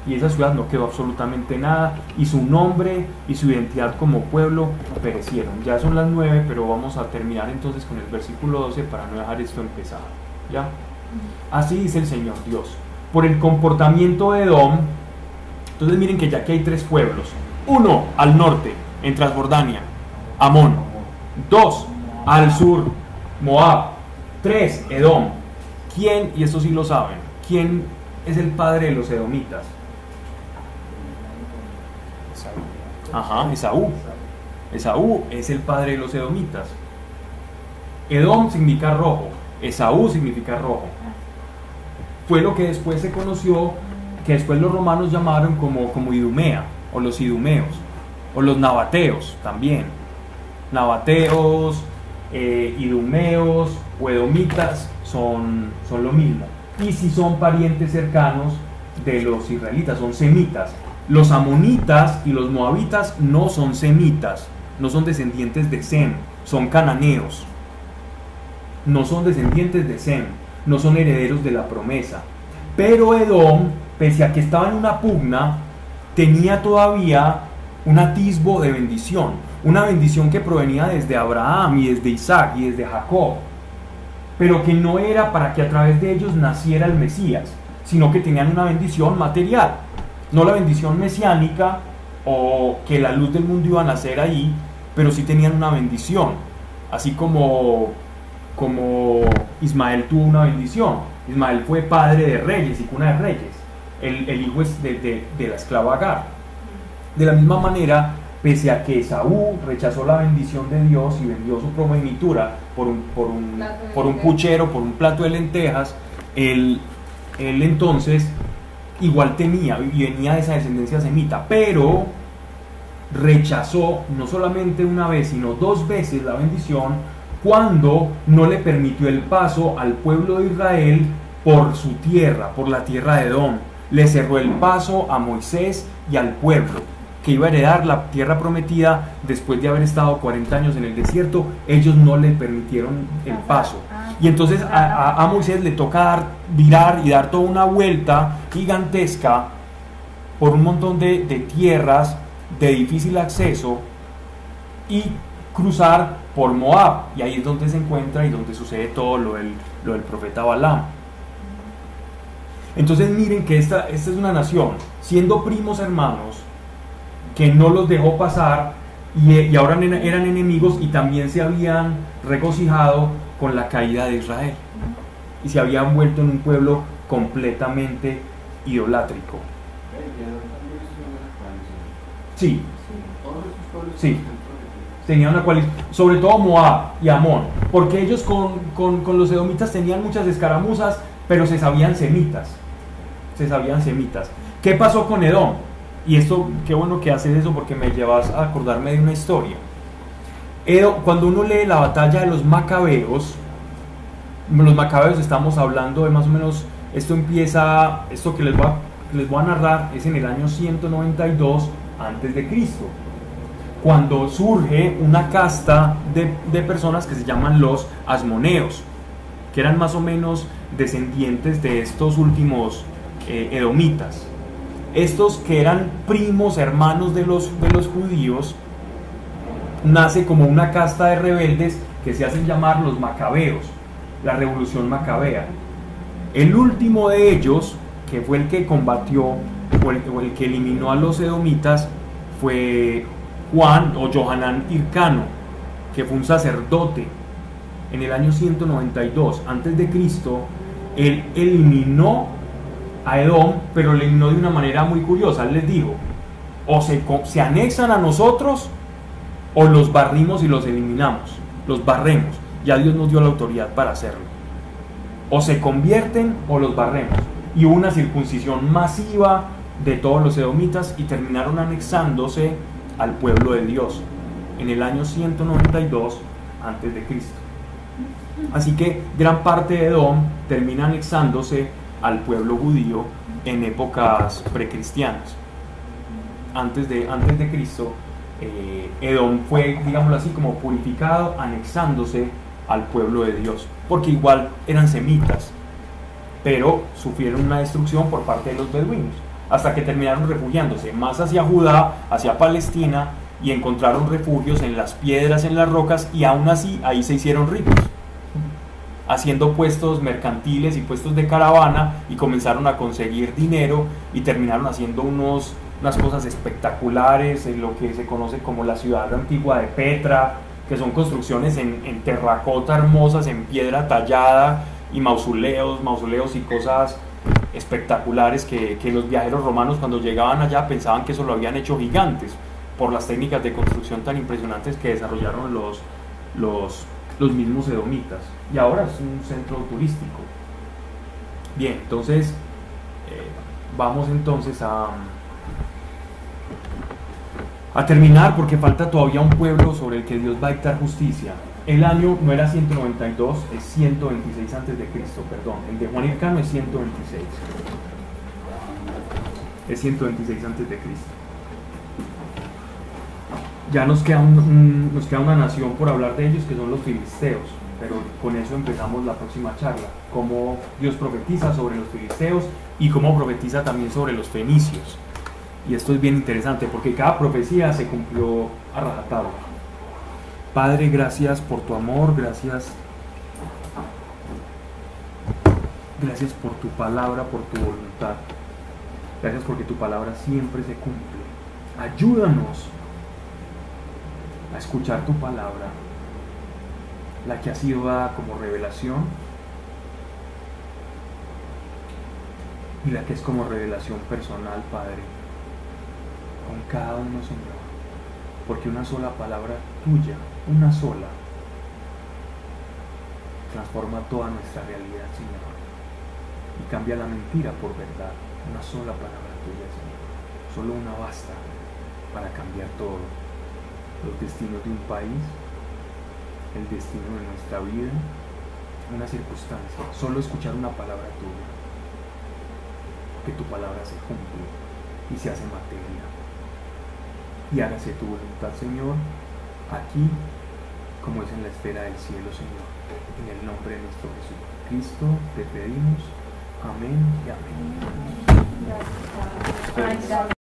Y esa ciudad no quedó absolutamente nada y su nombre y su identidad como pueblo perecieron. Ya son las nueve, pero vamos a terminar entonces con el versículo 12 para no dejar esto empezado. ¿Ya? Así dice el Señor Dios. Por el comportamiento de Edom, entonces miren que ya aquí hay tres pueblos. Uno al norte, en Transjordania, Amón. Dos al sur, Moab. Tres, Edom. ¿Quién, y esto sí lo saben, quién es el padre de los edomitas? Ajá, Esaú. Esaú es el padre de los edomitas. Edom significa rojo, Esaú significa rojo. Fue lo que después se conoció, que después los romanos llamaron como, como Idumea, o los idumeos, o los nabateos también. Nabateos, eh, idumeos o edomitas son, son lo mismo. Y si son parientes cercanos de los israelitas, son semitas. Los amonitas y los moabitas no son semitas, no son descendientes de Sem, son cananeos. No son descendientes de Sem, no son herederos de la promesa. Pero Edom, pese a que estaba en una pugna, tenía todavía un atisbo de bendición, una bendición que provenía desde Abraham y desde Isaac y desde Jacob, pero que no era para que a través de ellos naciera el Mesías, sino que tenían una bendición material, no la bendición mesiánica o que la luz del mundo iba a nacer ahí, pero sí tenían una bendición, así como, como Ismael tuvo una bendición. Ismael fue padre de reyes y cuna de reyes, el, el hijo es de, de- de la esclava Agar. De la misma manera, pese a que Esaú rechazó la bendición de Dios y vendió su primogenitura por un, por un, por un puchero, por un plato de lentejas, él, él entonces igual tenía y venía de esa descendencia semita, pero rechazó no solamente una vez, sino dos veces la bendición cuando no le permitió el paso al pueblo de Israel por su tierra, por la tierra de Edom. Le cerró el paso a Moisés y al pueblo que iba a heredar la tierra prometida después de haber estado 40 años en el desierto, ellos no le permitieron el paso. Y entonces a, a- a Moisés le toca dar, virar y dar toda una vuelta gigantesca por un montón de, de tierras de difícil acceso y cruzar por Moab. Y ahí es donde se encuentra y donde sucede todo lo del, lo del profeta Balaam. Entonces miren que esta, esta es una nación, siendo primos hermanos, que no los dejó pasar y, y ahora eran eran enemigos y también se habían regocijado con la caída de Israel. Y se habían vuelto en un pueblo completamente idolátrico. Sí, Sí. Tenían una cualidad, sobre todo Moab y Amón, porque ellos con, con- los edomitas tenían muchas escaramuzas, pero se sabían semitas, se sabían semitas. ¿Qué pasó con Edom? Y esto, qué bueno que haces eso porque me llevas a acordarme de una historia. Edo- cuando uno lee la batalla de los macabeos, los macabeos estamos hablando de más o menos, esto empieza, esto que les voy a, les voy a narrar es en el año 192 antes de Cristo cuando surge una casta de, de personas que se llaman los asmoneos, que eran más o menos descendientes de estos últimos eh, edomitas. Estos que eran primos hermanos de los, de los judíos, nace como una casta de rebeldes que se hacen llamar los macabeos, la revolución macabea. El último de ellos, que fue el que combatió o el, o el que eliminó a los edomitas, fue Juan o Johanán Hircano, que fue un sacerdote en el año 192 antes de Cristo. Él eliminó a Edom, pero lo eliminó de una manera muy curiosa. Él les dijo, o se, se anexan a nosotros o los barrimos y los eliminamos, los barremos. Ya Dios nos dio la autoridad para hacerlo. O se convierten o los barremos. Y hubo una circuncisión masiva de todos los edomitas y terminaron anexándose al pueblo de Dios en el año 192 antes de Cristo. Así que gran parte de Edom termina anexándose al pueblo judío en épocas precristianas. Antes de, antes de Cristo, eh, Edom fue, digámoslo así, como purificado, anexándose al pueblo de Dios, porque igual eran semitas, pero sufrieron una destrucción por parte de los beduinos, hasta que terminaron refugiándose más hacia Judá, hacia Palestina, y encontraron refugios en las piedras, en las rocas, y aún así ahí se hicieron ricos, haciendo puestos mercantiles y puestos de caravana, y comenzaron a conseguir dinero, y terminaron haciendo unos, unas cosas espectaculares en lo que se conoce como la ciudad antigua de Petra, que son construcciones en, en terracota hermosas, en piedra tallada, y mausoleos, mausoleos y cosas espectaculares que, que los viajeros romanos cuando llegaban allá pensaban que eso lo habían hecho gigantes por las técnicas de construcción tan impresionantes que desarrollaron los, los, los mismos edomitas. Y ahora es un centro turístico. Bien, entonces eh, vamos entonces a, a terminar porque falta todavía un pueblo sobre el que Dios va a dictar justicia. El año no era 192, es 126 antes de Cristo, perdón. El de Juan Hircano es 126. Es 126 antes de Cristo. Ya nos queda, nos queda una nación por hablar de ellos que son los filisteos, pero con eso empezamos la próxima charla. Cómo Dios profetiza sobre los filisteos y cómo profetiza también sobre los fenicios. Y esto es bien interesante porque cada profecía se cumplió a rajatabla. Padre, gracias por tu amor, gracias. Gracias por tu palabra, por tu voluntad. Gracias porque tu palabra siempre se cumple. Ayúdanos a escuchar tu palabra, la que ha sido dada como revelación y la que es como revelación personal, Padre, con cada uno, Señor. Porque una sola palabra tuya, una sola, transforma toda nuestra realidad, Señor. Y cambia la mentira por verdad. Una sola palabra tuya, Señor. Solo una basta para cambiar todo. Los destinos de un país, el destino de nuestra vida, una circunstancia, solo escuchar una palabra tuya, que tu palabra se cumple y se hace materia. Y hágase tu voluntad, Señor, aquí como es en la esfera del cielo, Señor. En el nombre de nuestro Jesucristo te pedimos. Amén y amén.